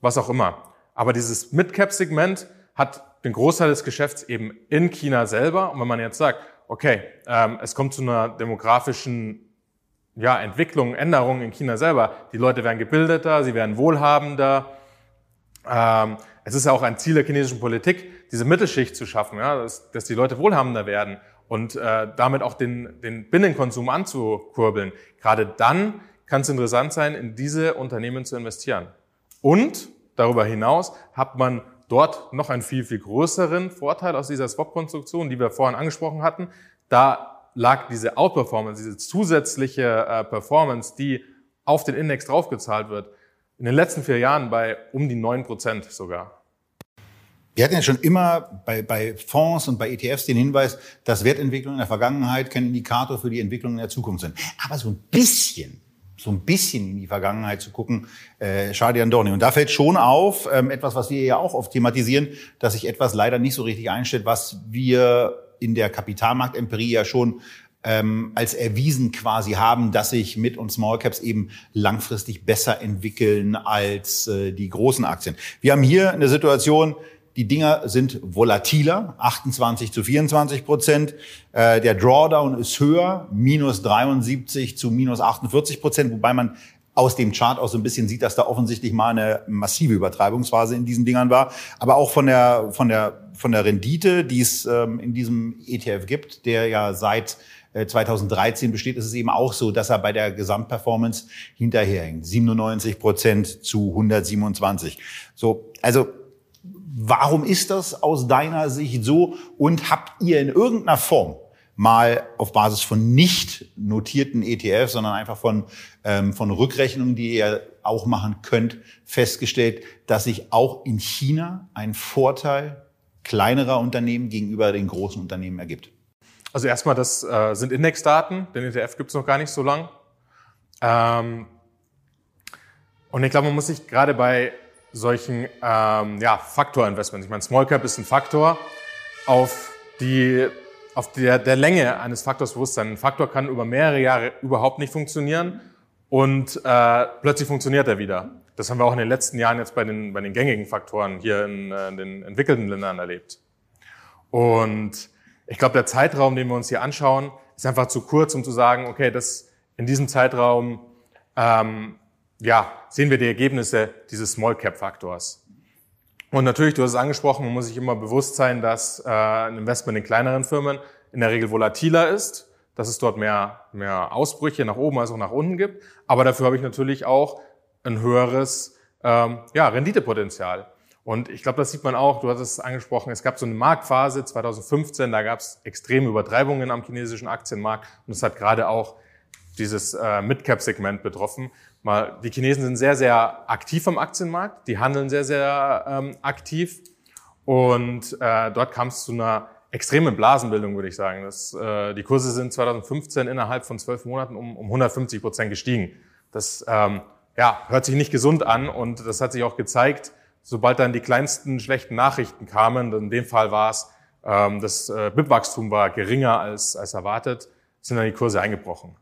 was auch immer. Aber dieses Mid-Cap-Segment hat den Großteil des Geschäfts eben in China selber. Und wenn man jetzt sagt, okay, ähm, es kommt zu einer demografischen ja, Entwicklung, Änderung in China selber, die Leute werden gebildeter, sie werden wohlhabender, ähm, es ist ja auch ein Ziel der chinesischen Politik, diese Mittelschicht zu schaffen, ja, dass, dass die Leute wohlhabender werden und äh, damit auch den, den Binnenkonsum anzukurbeln. Gerade dann kann es interessant sein, in diese Unternehmen zu investieren. Und darüber hinaus hat man dort noch einen viel, viel größeren Vorteil aus dieser Swap-Konstruktion, die wir vorhin angesprochen hatten. Da lag diese Outperformance, diese zusätzliche äh, Performance, die auf den Index draufgezahlt wird, in den letzten vier Jahren bei um die neun Prozent sogar. Wir hatten ja schon immer bei, bei Fonds und bei ETFs den Hinweis, dass Wertentwicklungen in der Vergangenheit kein Indikator für die Entwicklung in der Zukunft sind. Aber so ein bisschen, so ein bisschen in die Vergangenheit zu gucken, äh, schade an Dorni. Und da fällt schon auf, ähm, etwas, was wir ja auch oft thematisieren, dass sich etwas leider nicht so richtig einstellt, was wir in der Kapitalmarktempirie ja schon ähm, als erwiesen quasi haben, dass sich Mid- und Small Caps eben langfristig besser entwickeln als äh, die großen Aktien. Wir haben hier eine Situation, die Dinger sind volatiler, 28 zu 24 Prozent. Äh, der Drawdown ist höher, minus 73 zu minus 48 Prozent, wobei man aus dem Chart auch so ein bisschen sieht, dass da offensichtlich mal eine massive Übertreibungsphase in diesen Dingern war. Aber auch von der, von der, von der Rendite, die es ähm, in diesem ETF gibt, der ja seit 2013 äh, besteht, ist es eben auch so, dass er bei der Gesamtperformance hinterherhängt. 97 Prozent zu 127. So, also warum ist das aus deiner Sicht so? Und habt ihr in irgendeiner Form mal auf Basis von nicht notierten ETFs, sondern einfach von, ähm, von Rückrechnungen, die ihr auch machen könnt, festgestellt, dass sich auch in China ein Vorteil kleinerer Unternehmen gegenüber den großen Unternehmen ergibt? Also erstmal, das äh, sind Indexdaten. Den ETF gibt es noch gar nicht so lang. Ähm, und ich glaube, man muss sich gerade bei solchen ähm, ja, Faktorinvestments, ich meine, Small Cap ist ein Faktor, auf die auf der, der Länge eines Faktors bewusst sein. Ein Faktor kann über mehrere Jahre überhaupt nicht funktionieren und äh, plötzlich funktioniert er wieder. Das haben wir auch in den letzten Jahren jetzt bei den, bei den gängigen Faktoren hier in, äh, in den entwickelten Ländern erlebt. Und ich glaube, der Zeitraum, den wir uns hier anschauen, ist einfach zu kurz, um zu sagen, okay, das in diesem Zeitraum ähm, ja, sehen wir die Ergebnisse dieses Small Cap Faktors. Und natürlich, du hast es angesprochen, man muss sich immer bewusst sein, dass äh, ein Investment in kleineren Firmen in der Regel volatiler ist, dass es dort mehr, mehr Ausbrüche nach oben als auch nach unten gibt. Aber dafür habe ich natürlich auch ein höheres ähm, ja, Renditepotenzial. Und ich glaube, das sieht man auch, du hattest es angesprochen, es gab so eine Marktphase 2015, da gab es extreme Übertreibungen am chinesischen Aktienmarkt und es hat gerade auch dieses äh, Mid-Cap-Segment betroffen. Mal, die Chinesen sind sehr, sehr aktiv am Aktienmarkt, die handeln sehr, sehr ähm, aktiv und äh, dort kam es zu einer extremen Blasenbildung, würde ich sagen. Das, äh, die Kurse sind 2015 innerhalb von zwölf Monaten um, um 150 Prozent gestiegen. Das ähm, ja, hört sich nicht gesund an und das hat sich auch gezeigt, sobald dann die kleinsten schlechten Nachrichten kamen, in dem Fall war es, ähm, das äh, BIP-Wachstum war geringer als, als erwartet, sind dann die Kurse eingebrochen.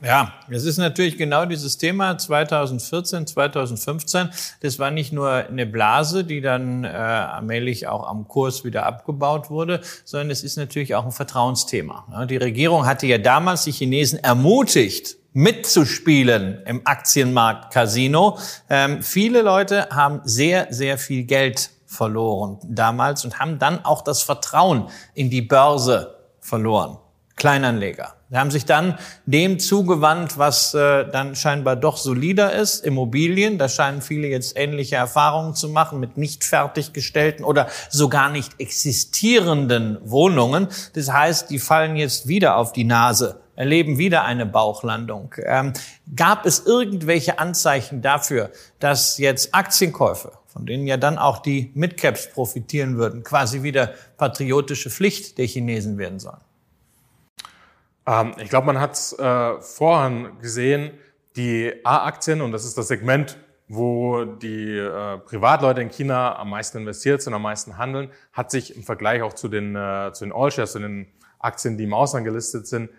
Ja, es ist natürlich genau dieses Thema 2014, 2015. Das war nicht nur eine Blase, die dann äh, allmählich auch am Kurs wieder abgebaut wurde, sondern es ist natürlich auch ein Vertrauensthema. Die Regierung hatte ja damals die Chinesen ermutigt, mitzuspielen im Aktienmarkt Casino. Ähm, viele Leute haben sehr, sehr viel Geld verloren damals und haben dann auch das Vertrauen in die Börse verloren. Kleinanleger. Sie haben sich dann dem zugewandt, was äh, dann scheinbar doch solider ist, Immobilien. Da scheinen viele jetzt ähnliche Erfahrungen zu machen mit nicht fertiggestellten oder sogar nicht existierenden Wohnungen. Das heißt, die fallen jetzt wieder auf die Nase erleben wieder eine Bauchlandung. Ähm, gab es irgendwelche Anzeichen dafür, dass jetzt Aktienkäufe, von denen ja dann auch die Midcaps profitieren würden, quasi wieder patriotische Pflicht der Chinesen werden sollen? Ähm, ich glaube, man hat es äh, vorhin gesehen, die A-Aktien, und das ist das Segment, wo die äh, Privatleute in China am meisten investiert sind, am meisten handeln, hat sich im Vergleich auch zu den, äh, zu den All-Shares, zu den Aktien, die im Ausland gelistet sind,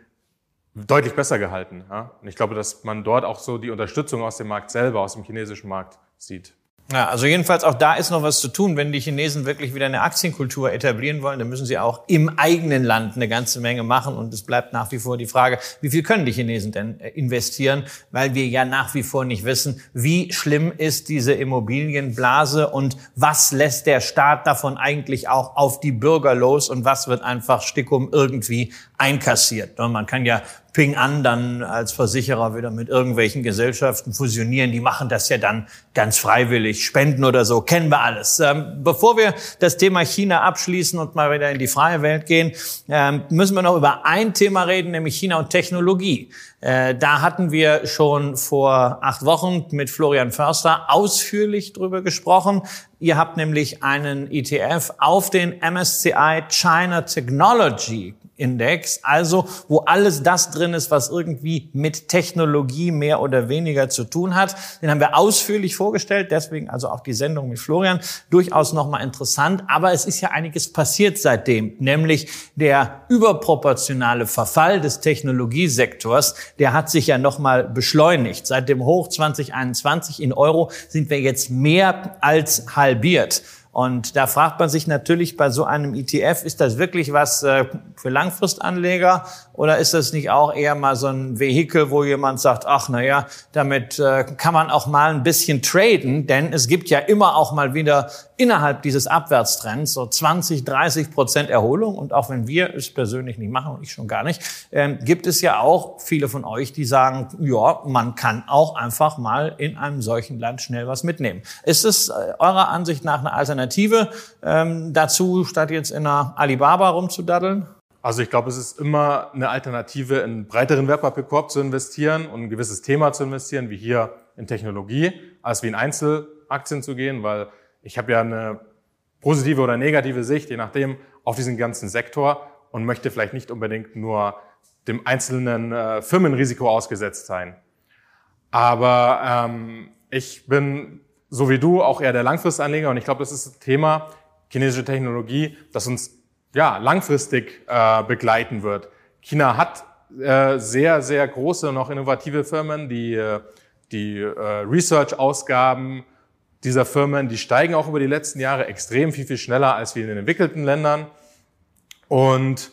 deutlich besser gehalten. Ja? Und ich glaube, dass man dort auch so die Unterstützung aus dem Markt selber, aus dem chinesischen Markt sieht. Ja, also jedenfalls auch da ist noch was zu tun. Wenn die Chinesen wirklich wieder eine Aktienkultur etablieren wollen, dann müssen sie auch im eigenen Land eine ganze Menge machen. Und es bleibt nach wie vor die Frage, wie viel können die Chinesen denn äh, investieren? Weil wir ja nach wie vor nicht wissen, wie schlimm ist diese Immobilienblase und was lässt der Staat davon eigentlich auch auf die Bürger los und was wird einfach stickum irgendwie einkassiert. Man kann ja Ping an dann als Versicherer wieder mit irgendwelchen Gesellschaften fusionieren. Die machen das ja dann ganz freiwillig, spenden oder so, kennen wir alles. Ähm, bevor wir das Thema China abschließen und mal wieder in die freie Welt gehen, ähm, müssen wir noch über ein Thema reden, nämlich China und Technologie. Äh, da hatten wir schon vor acht Wochen mit Florian Förster ausführlich drüber gesprochen. Ihr habt nämlich einen ETF auf den MSCI China Technology Index, also wo alles das drin ist, was irgendwie mit Technologie mehr oder weniger zu tun hat. Den haben wir ausführlich vorgestellt, deswegen also auch die Sendung mit Florian durchaus nochmal interessant. Aber es ist ja einiges passiert seitdem, nämlich der überproportionale Verfall des Technologiesektors, der hat sich ja nochmal beschleunigt. Seit dem Hoch 2021 in Euro sind wir jetzt mehr als halbiert. Und da fragt man sich natürlich bei so einem ETF, ist das wirklich was äh, für Langfristanleger oder ist das nicht auch eher mal so ein Vehikel, wo jemand sagt, ach na ja, damit äh, kann man auch mal ein bisschen traden, denn es gibt ja immer auch mal wieder innerhalb dieses Abwärtstrends so 20, 30 Prozent Erholung und auch wenn wir es persönlich nicht machen und ich schon gar nicht, äh, gibt es ja auch viele von euch, die sagen, ja, man kann auch einfach mal in einem solchen Land schnell was mitnehmen. Ist es äh, eurer Ansicht nach eine Alternative? Alternative ähm, dazu, statt jetzt in einer Alibaba rumzudaddeln? Also ich glaube, es ist immer eine Alternative, in einen breiteren Wertpapierkorb zu investieren und ein gewisses Thema zu investieren, wie hier in Technologie, als wie in Einzelaktien zu gehen, weil ich habe ja eine positive oder negative Sicht, je nachdem, auf diesen ganzen Sektor und möchte vielleicht nicht unbedingt nur dem einzelnen äh, Firmenrisiko ausgesetzt sein. Aber ähm, ich bin so wie du, auch eher der Langfristanleger. Und ich glaube, das ist ein Thema, chinesische Technologie, das uns ja langfristig äh, begleiten wird. China hat äh, sehr, sehr große und auch innovative Firmen, die, äh, die äh, Research-Ausgaben dieser Firmen, die steigen auch über die letzten Jahre extrem viel, viel schneller als wie in den entwickelten Ländern. Und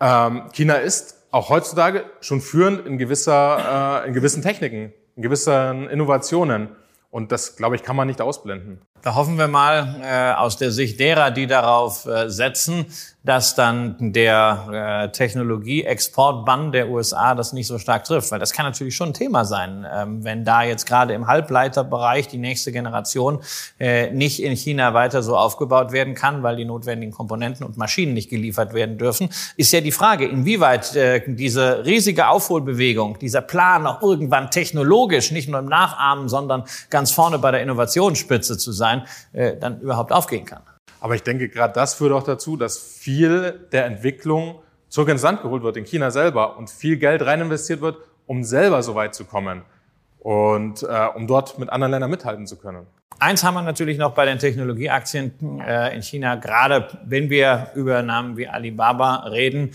ähm, China ist auch heutzutage schon führend in gewisser, äh, in gewissen Techniken, in gewissen Innovationen. Und das, glaube ich, kann man nicht ausblenden. Da hoffen wir mal äh, aus der Sicht derer, die darauf äh, setzen, dass dann der äh, Technologie-Exportbann der USA das nicht so stark trifft. Weil das kann natürlich schon ein Thema sein, ähm, wenn da jetzt gerade im Halbleiterbereich die nächste Generation äh, nicht in China weiter so aufgebaut werden kann, weil die notwendigen Komponenten und Maschinen nicht geliefert werden dürfen, ist ja die Frage, inwieweit äh, diese riesige Aufholbewegung, dieser Plan auch irgendwann technologisch, nicht nur im Nachahmen, sondern ganz vorne bei der Innovationsspitze zu sein, äh, dann überhaupt aufgehen kann. Aber ich denke, gerade das führt auch dazu, dass viel der Entwicklung zurück ins Land geholt wird, in China selber, und viel Geld rein investiert wird, um selber so weit zu kommen und äh, um dort mit anderen Ländern mithalten zu können. Eins haben wir natürlich noch bei den Technologieaktien äh, in China, gerade wenn wir über Namen wie Alibaba reden,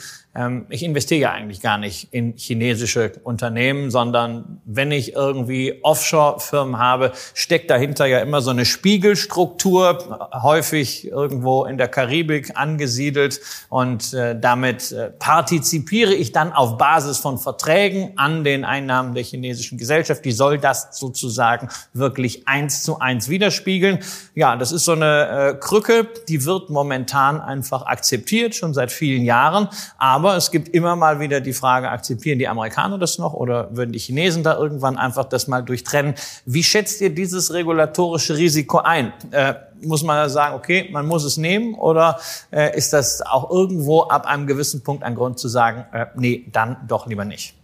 ich investiere ja eigentlich gar nicht in chinesische Unternehmen, sondern wenn ich irgendwie Offshore-Firmen habe, steckt dahinter ja immer so eine Spiegelstruktur, häufig irgendwo in der Karibik angesiedelt und äh, damit äh, partizipiere ich dann auf Basis von Verträgen an den Einnahmen der chinesischen Gesellschaft. Die soll das sozusagen wirklich eins zu eins widerspiegeln. Ja, das ist so eine äh, Krücke, die wird momentan einfach akzeptiert, schon seit vielen Jahren, aber aber es gibt immer mal wieder die Frage, akzeptieren die Amerikaner das noch oder würden die Chinesen da irgendwann einfach das mal durchtrennen? Wie schätzt ihr dieses regulatorische Risiko ein? Äh, muss man sagen, okay, man muss es nehmen oder äh, ist das auch irgendwo ab einem gewissen Punkt ein Grund zu sagen, äh, nee, dann doch lieber nicht?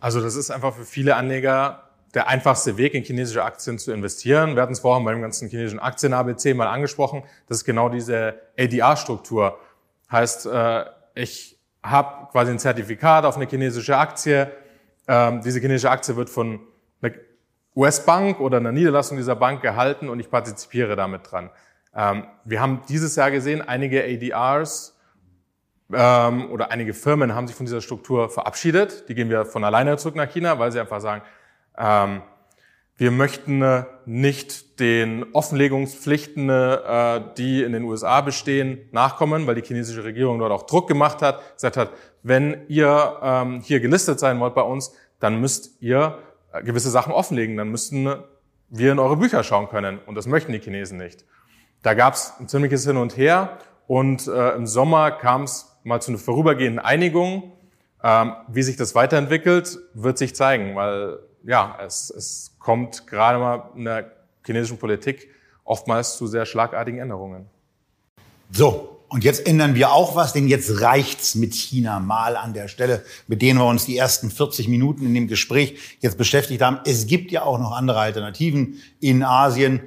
Also das ist einfach für viele Anleger der einfachste Weg, in chinesische Aktien zu investieren. Wir hatten es vorhin beim ganzen chinesischen Aktien-ABC mal angesprochen. Das ist genau diese ADR-Struktur. Heißt, äh, ich habe quasi ein Zertifikat auf eine chinesische Aktie. Ähm, diese chinesische Aktie wird von einer US-Bank oder einer Niederlassung dieser Bank gehalten und ich partizipiere damit dran. Ähm, wir haben dieses Jahr gesehen, einige ADRs ähm, oder einige Firmen haben sich von dieser Struktur verabschiedet. Die gehen wir von alleine zurück nach China, weil sie einfach sagen, ähm, wir möchten äh, nicht den Offenlegungspflichten, äh, die in den USA bestehen, nachkommen, weil die chinesische Regierung dort auch Druck gemacht hat, gesagt hat, wenn ihr ähm, hier gelistet sein wollt bei uns, dann müsst ihr äh, gewisse Sachen offenlegen, dann müssten wir in eure Bücher schauen können. Und das möchten die Chinesen nicht. Da gab es ein ziemliches Hin und Her und im Sommer kam es mal zu einer vorübergehenden Einigung. Ähm, wie sich das weiterentwickelt, wird sich zeigen, weil ja, es, es kommt gerade mal in der chinesischen Politik oftmals zu sehr schlagartigen Änderungen. So, und jetzt ändern wir auch was, denn jetzt reicht's mit China mal an der Stelle, mit denen wir uns die ersten 40 Minuten in dem Gespräch jetzt beschäftigt haben. Es gibt ja auch noch andere Alternativen in Asien.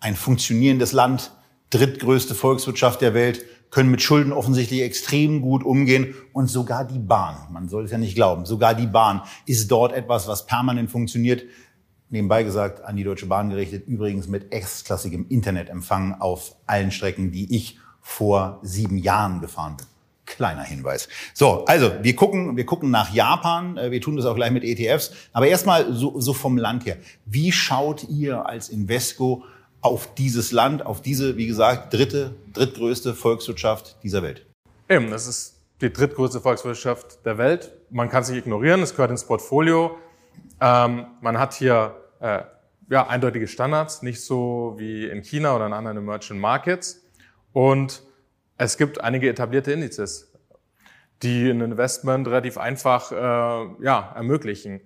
Ein funktionierendes Land, drittgrößte Volkswirtschaft der Welt, können mit Schulden offensichtlich extrem gut umgehen und sogar die Bahn, man soll es ja nicht glauben, sogar die Bahn ist dort etwas, was permanent funktioniert. Nebenbei gesagt, an die Deutsche Bahn gerichtet, übrigens mit erstklassigem Internetempfang auf allen Strecken, die ich vor sieben Jahren gefahren bin. Kleiner Hinweis. So, also wir gucken, wir gucken nach Japan. Äh, wir tun das auch gleich mit ETFs. Aber erstmal so, so vom Land her. Wie schaut ihr als Invesco auf dieses Land, auf diese, wie gesagt, dritte, drittgrößte Volkswirtschaft dieser Welt? Eben, das ist die drittgrößte Volkswirtschaft der Welt. Man kann es nicht ignorieren, es gehört ins Portfolio. Ähm, man hat hier äh, ja, eindeutige Standards, nicht so wie in China oder in anderen Emerging Markets. Und es gibt einige etablierte Indizes, die ein Investment relativ einfach äh, ja, ermöglichen.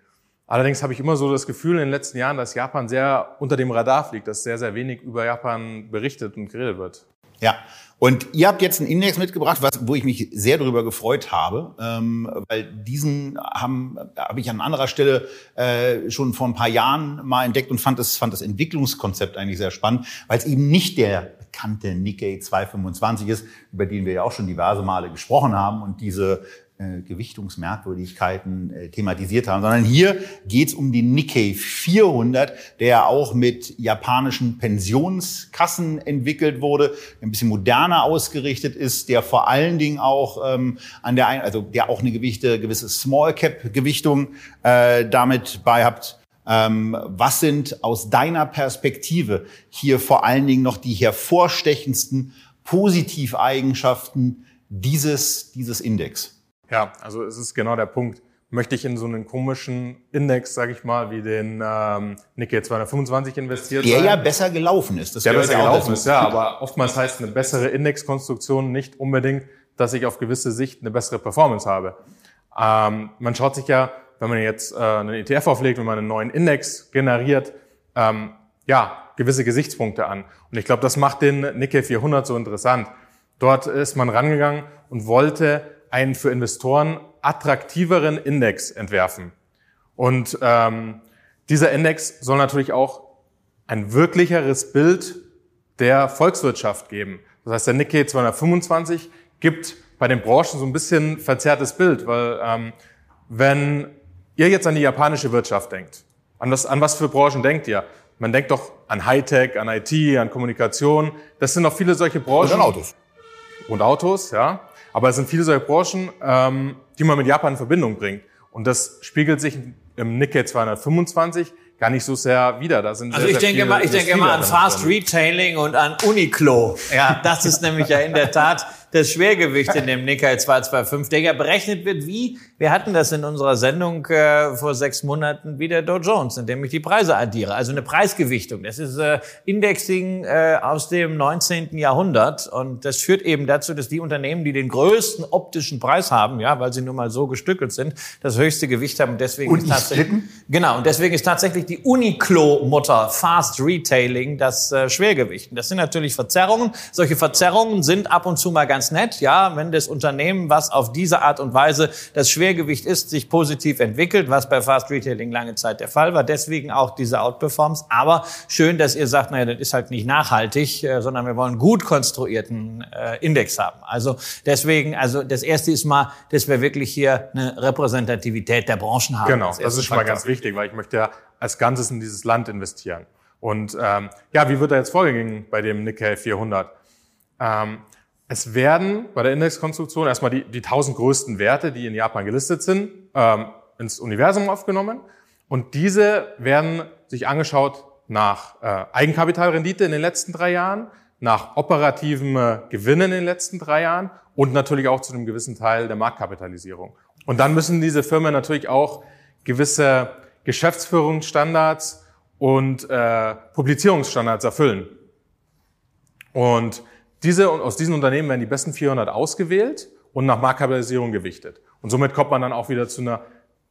Allerdings habe ich immer so das Gefühl in den letzten Jahren, dass Japan sehr unter dem Radar fliegt, dass sehr, sehr wenig über Japan berichtet und geredet wird. Ja, und ihr habt jetzt einen Index mitgebracht, was, wo ich mich sehr darüber gefreut habe, ähm, weil diesen haben habe ich an anderer Stelle äh, schon vor ein paar Jahren mal entdeckt und fand das fand das Entwicklungskonzept eigentlich sehr spannend, weil es eben nicht der bekannte Nikkei 225 ist, über den wir ja auch schon diverse Male gesprochen haben und diese äh, Gewichtungsmerkwürdigkeiten äh, thematisiert haben, sondern hier geht es um den Nikkei 400, der auch mit japanischen Pensionskassen entwickelt wurde, ein bisschen moderner ausgerichtet ist, der vor allen Dingen auch ähm, an der, ein also der auch eine Gewichte, gewisse Small Cap Gewichtung äh, damit bei habt. Ähm, was sind aus deiner Perspektive hier vor allen Dingen noch die hervorstechendsten Positiveigenschaften dieses, dieses Index? Ja, also es ist genau der Punkt. möchte ich in so einen komischen Index, sage ich mal, wie den ähm, Nikkei 225 investiert Der sein. ja besser gelaufen ist. Das der besser gelaufen ist, ja. Aber oftmals heißt eine bessere Indexkonstruktion nicht unbedingt, dass ich auf gewisse Sicht eine bessere Performance habe. Ähm, man schaut sich ja, wenn man jetzt äh, einen ETF auflegt, wenn man einen neuen Index generiert, ähm, ja, gewisse Gesichtspunkte an. Und ich glaube, das macht den Nikkei 400 so interessant. Dort ist man rangegangen und wollte einen für Investoren attraktiveren Index entwerfen. Und ähm, dieser Index soll natürlich auch ein wirklicheres Bild der Volkswirtschaft geben. Das heißt, der Nikkei 225 gibt bei den Branchen so ein bisschen verzerrtes Bild, weil ähm, wenn ihr jetzt an die japanische Wirtschaft denkt, an was, an was für Branchen denkt ihr? Man denkt doch an Hightech, an IT, an Kommunikation. Das sind auch viele solche Branchen. Und an Autos. Und Autos, ja. Aber es sind viele solche Branchen, ähm, die man mit Japan in Verbindung bringt. Und das spiegelt sich im Nikkei 225 gar nicht so sehr wieder. Da sind also sehr, ich, sehr denke immer, ich denke immer an Fast Retailing und an Uniqlo. Ja, das ist nämlich ja in der Tat das Schwergewicht in dem Nikkei 225, der ja berechnet wird wie, wir hatten das in unserer Sendung äh, vor sechs Monaten, wie der Dow Jones, indem ich die Preise addiere. Also eine Preisgewichtung. Das ist äh, Indexing äh, aus dem 19. Jahrhundert und das führt eben dazu, dass die Unternehmen, die den größten optischen Preis haben, ja, weil sie nun mal so gestückelt sind, das höchste Gewicht haben. Und deswegen und ist tatsächlich, genau, und deswegen ist tatsächlich die Uniqlo-Mutter Fast Retailing das äh, Schwergewicht. Und das sind natürlich Verzerrungen. Solche Verzerrungen sind ab und zu mal ganz ganz nett, ja, wenn das Unternehmen, was auf diese Art und Weise das Schwergewicht ist, sich positiv entwickelt, was bei Fast Retailing lange Zeit der Fall war. Deswegen auch diese Outperforms. Aber schön, dass ihr sagt, naja, das ist halt nicht nachhaltig, äh, sondern wir wollen gut konstruierten äh, Index haben. Also deswegen, also das erste ist mal, dass wir wirklich hier eine Repräsentativität der Branchen haben. Genau, das ist schon mal ganz wichtig, weil ich möchte ja als Ganzes in dieses Land investieren. Und ähm, ja, wie wird da jetzt vorgegangen bei dem Nikkei 400? Ähm, es werden bei der Indexkonstruktion erstmal die, die 1000 größten Werte, die in Japan gelistet sind, ähm, ins Universum aufgenommen. Und diese werden sich angeschaut nach äh, Eigenkapitalrendite in den letzten drei Jahren, nach operativen äh, Gewinnen in den letzten drei Jahren und natürlich auch zu einem gewissen Teil der Marktkapitalisierung. Und dann müssen diese Firmen natürlich auch gewisse Geschäftsführungsstandards und äh, Publizierungsstandards erfüllen. Und diese, aus diesen Unternehmen werden die besten 400 ausgewählt und nach Marktkapitalisierung gewichtet. Und somit kommt man dann auch wieder zu einer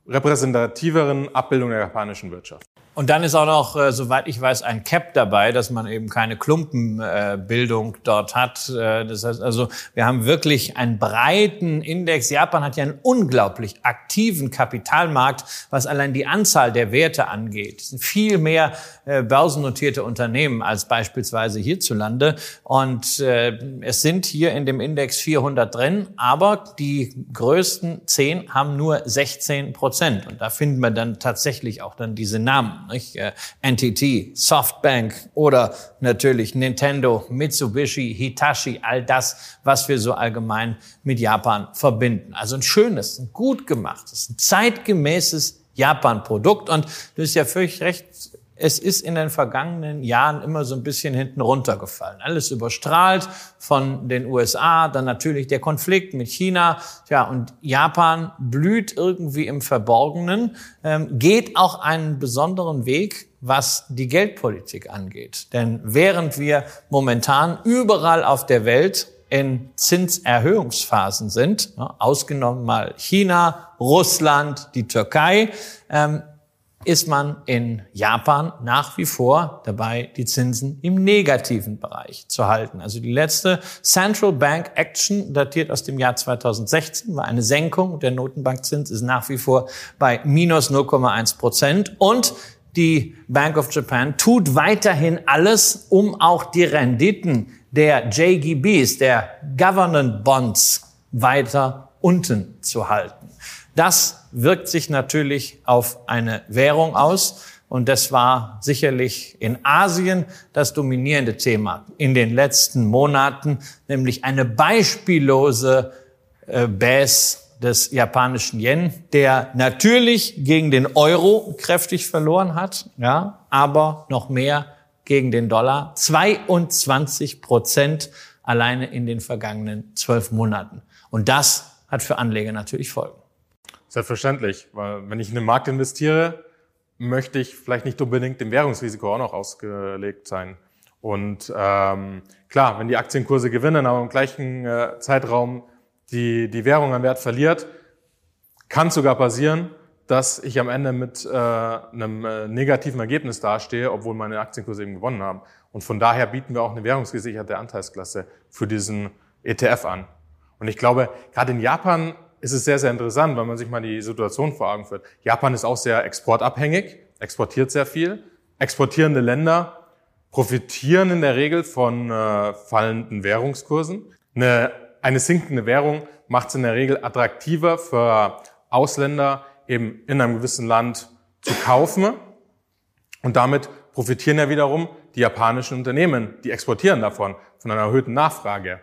repräsentativeren Abbildung der japanischen Wirtschaft. Und dann ist auch noch, äh, soweit ich weiß, ein Cap dabei, dass man eben keine Klumpenbildung äh, dort hat. Äh, das heißt also, wir haben wirklich einen breiten Index. Japan hat ja einen unglaublich aktiven Kapitalmarkt, was allein die Anzahl der Werte angeht. Es sind viel mehr äh, börsennotierte Unternehmen als beispielsweise hierzulande. Und äh, es sind hier in dem Index 400 drin, aber die größten 10 haben nur 16 Prozent. Und da finden wir dann tatsächlich auch dann diese Namen nicht? Äh, NTT, Softbank oder natürlich Nintendo, Mitsubishi, Hitachi, all das, was wir so allgemein mit Japan verbinden. Also ein schönes, ein gut gemachtes, ein zeitgemäßes Japan-Produkt. Und du hast ja völlig recht, es ist in den vergangenen Jahren immer so ein bisschen hinten runtergefallen. Alles überstrahlt von den USA, dann natürlich der Konflikt mit China. Ja, und Japan blüht irgendwie im Verborgenen, ähm, geht auch einen besonderen Weg, was die Geldpolitik angeht. Denn während wir momentan überall auf der Welt in Zinserhöhungsphasen sind, ausgenommen mal China, Russland, die Türkei, ähm, ist man in Japan nach wie vor dabei, die Zinsen im negativen Bereich zu halten. Also die letzte Central Bank Action, datiert aus dem Jahr 2016, war eine Senkung. Der Notenbankzins ist nach wie vor bei minus 0,1 Prozent. Und die Bank of Japan tut weiterhin alles, um auch die Renditen der JGBs, der Government Bonds, weiter unten zu halten. Das wirkt sich natürlich auf eine Währung aus. Und das war sicherlich in Asien das dominierende Thema in den letzten Monaten, nämlich eine beispiellose äh, Bass des japanischen Yen, der natürlich gegen den Euro kräftig verloren hat, ja, aber noch mehr gegen den Dollar. 22 Prozent alleine in den vergangenen zwölf Monaten. Und das hat für Anleger natürlich Folgen. Selbstverständlich, weil wenn ich in den Markt investiere, möchte ich vielleicht nicht unbedingt dem Währungsrisiko auch noch ausgelegt sein. Und ähm, klar, wenn die Aktienkurse gewinnen, aber im gleichen äh, Zeitraum die, die Währung an Wert verliert, kann sogar passieren, dass ich am Ende mit äh, einem äh, negativen Ergebnis dastehe, obwohl meine Aktienkurse eben gewonnen haben. Und von daher bieten wir auch eine währungsgesicherte Anteilsklasse für diesen ETF an. Und ich glaube, gerade in Japan ist es sehr, sehr interessant, wenn man sich mal die Situation vor Augen führt. Japan ist auch sehr exportabhängig, exportiert sehr viel. Exportierende Länder profitieren in der Regel von äh, fallenden Währungskursen. Eine, eine sinkende Währung macht es in der Regel attraktiver für Ausländer, eben in einem gewissen Land zu kaufen. Und damit profitieren ja wiederum die japanischen Unternehmen, die exportieren davon, von einer erhöhten Nachfrage.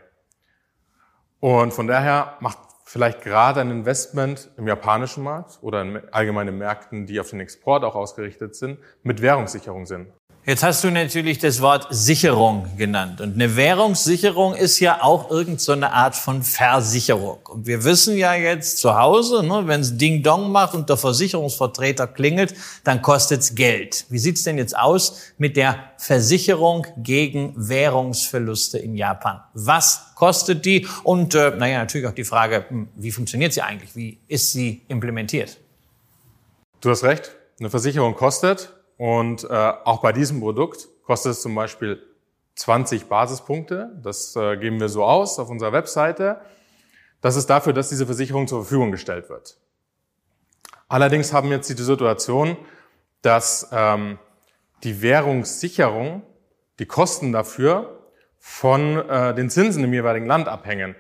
Und von daher macht vielleicht gerade ein Investment im japanischen Markt oder in allgemeinen Märkten, die auf den Export auch ausgerichtet sind, mit Währungssicherung Sinn. Jetzt hast du natürlich das Wort Sicherung genannt. Und eine Währungssicherung ist ja auch irgendeine so Art von Versicherung. Und wir wissen ja jetzt zu Hause, ne, wenn es Ding Dong macht und der Versicherungsvertreter klingelt, dann kostet's Geld. Wie sieht's denn jetzt aus mit der Versicherung gegen Währungsverluste in Japan? Was kostet die? Und äh, naja, natürlich auch die Frage, hm, wie funktioniert sie eigentlich? Wie ist sie implementiert? Du hast recht. Eine Versicherung kostet. Und äh, auch bei diesem Produkt kostet es zum Beispiel 20 Basispunkte. Das äh, geben wir so aus auf unserer Webseite. Das ist dafür, dass diese Versicherung zur Verfügung gestellt wird. Allerdings haben wir jetzt die Situation, dass ähm, die Währungssicherung, die Kosten dafür von äh, den Zinsen im jeweiligen Land abhängen.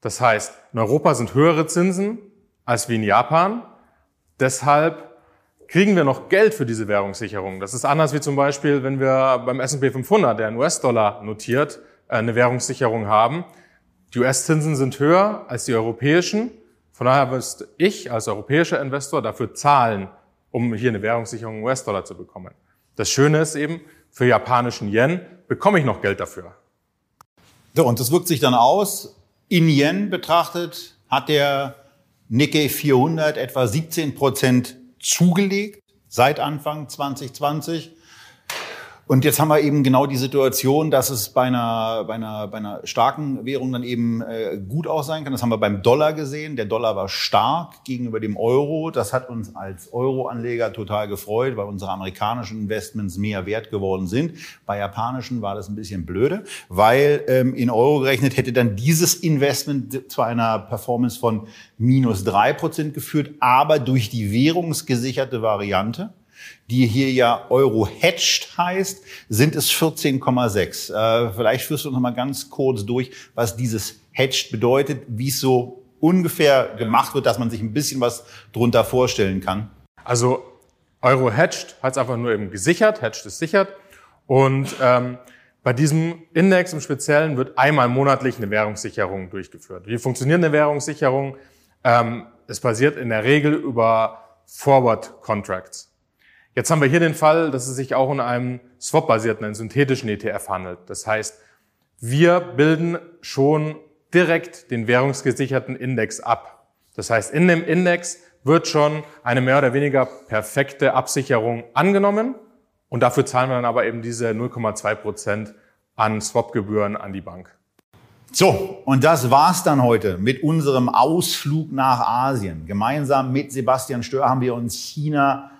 Das heißt, in Europa sind höhere Zinsen als wie in Japan. Deshalb kriegen wir noch Geld für diese Währungssicherung. Das ist anders wie zum Beispiel, wenn wir beim S&P 500, der in US-Dollar notiert, äh, eine Währungssicherung haben. Die US-Zinsen sind höher als die europäischen. Von daher müsste ich als europäischer Investor dafür zahlen, um hier eine Währungssicherung in US-Dollar zu bekommen. Das Schöne ist eben, für japanischen Yen bekomme ich noch Geld dafür. So, und das wirkt sich dann aus. In Yen betrachtet hat der Nikkei 400 etwa 17 Prozent zugelegt seit Anfang 2020. Und jetzt haben wir eben genau die Situation, dass es bei einer, bei einer, bei einer starken Währung dann eben äh, gut aus sein kann. Das haben wir beim Dollar gesehen. Der Dollar war stark gegenüber dem Euro. Das hat uns als Euro-Anleger total gefreut, weil unsere amerikanischen Investments mehr wert geworden sind. Bei japanischen war das ein bisschen blöde, weil ähm, in Euro gerechnet hätte dann dieses Investment zu einer Performance von minus drei Prozent geführt, aber durch die währungsgesicherte Variante die hier ja Euro hedged heißt, sind es 14,6. Äh, vielleicht führst du noch mal ganz kurz durch, was dieses hedged bedeutet, wie es so ungefähr gemacht wird, dass man sich ein bisschen was drunter vorstellen kann. Also Euro hedged heißt einfach nur eben gesichert, hedged ist sichert. Und ähm, bei diesem Index im Speziellen wird einmal monatlich eine Währungssicherung durchgeführt. Wie funktioniert eine Währungssicherung? Ähm, es basiert in der Regel über Forward Contracts. Jetzt haben wir hier den Fall, dass es sich auch um einen Swap-basierten, einen synthetischen ETF handelt. Das heißt, wir bilden schon direkt den währungsgesicherten Index ab. Das heißt, in dem Index wird schon eine mehr oder weniger perfekte Absicherung angenommen und dafür zahlen wir dann aber eben diese 0,2 Prozent an Swap-Gebühren an die Bank. So, und das war's dann heute mit unserem Ausflug nach Asien. Gemeinsam mit Sebastian Stör haben wir uns China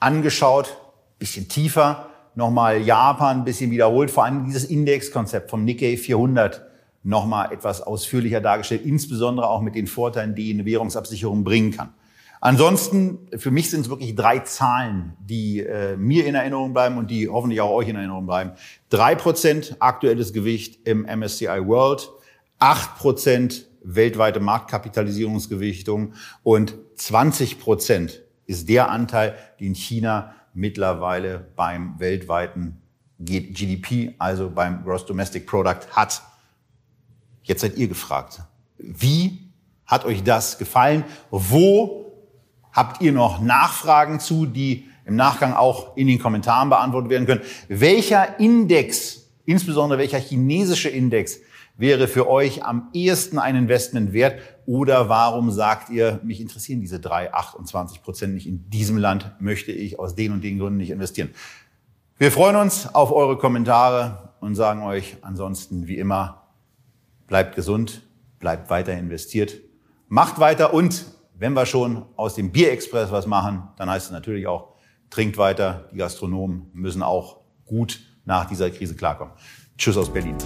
angeschaut, bisschen tiefer, nochmal Japan bisschen wiederholt, vor allem dieses Indexkonzept vom Nikkei 400 nochmal etwas ausführlicher dargestellt, insbesondere auch mit den Vorteilen, die eine Währungsabsicherung bringen kann. Ansonsten, für mich sind es wirklich drei Zahlen, die äh, mir in Erinnerung bleiben und die hoffentlich auch euch in Erinnerung bleiben. Drei Prozent aktuelles Gewicht im MSCI World, acht Prozent weltweite Marktkapitalisierungsgewichtung und 20 Prozent ist der Anteil, den China mittlerweile beim weltweiten GDP, also beim Gross Domestic Product hat. Jetzt seid ihr gefragt. Wie hat euch das gefallen? Wo habt ihr noch Nachfragen zu, die im Nachgang auch in den Kommentaren beantwortet werden können? Welcher Index, insbesondere welcher chinesische Index, wäre für euch am ehesten ein Investment wert Oder warum sagt ihr, mich interessieren diese drei 28 Prozent nicht in diesem Land, möchte ich aus den und den Gründen nicht investieren? Wir freuen uns auf eure Kommentare und sagen euch ansonsten wie immer, bleibt gesund, bleibt weiter investiert, macht weiter und wenn wir schon aus dem Bierexpress was machen, dann heißt es natürlich auch, trinkt weiter. Die Gastronomen müssen auch gut nach dieser Krise klarkommen. Tschüss aus Berlin.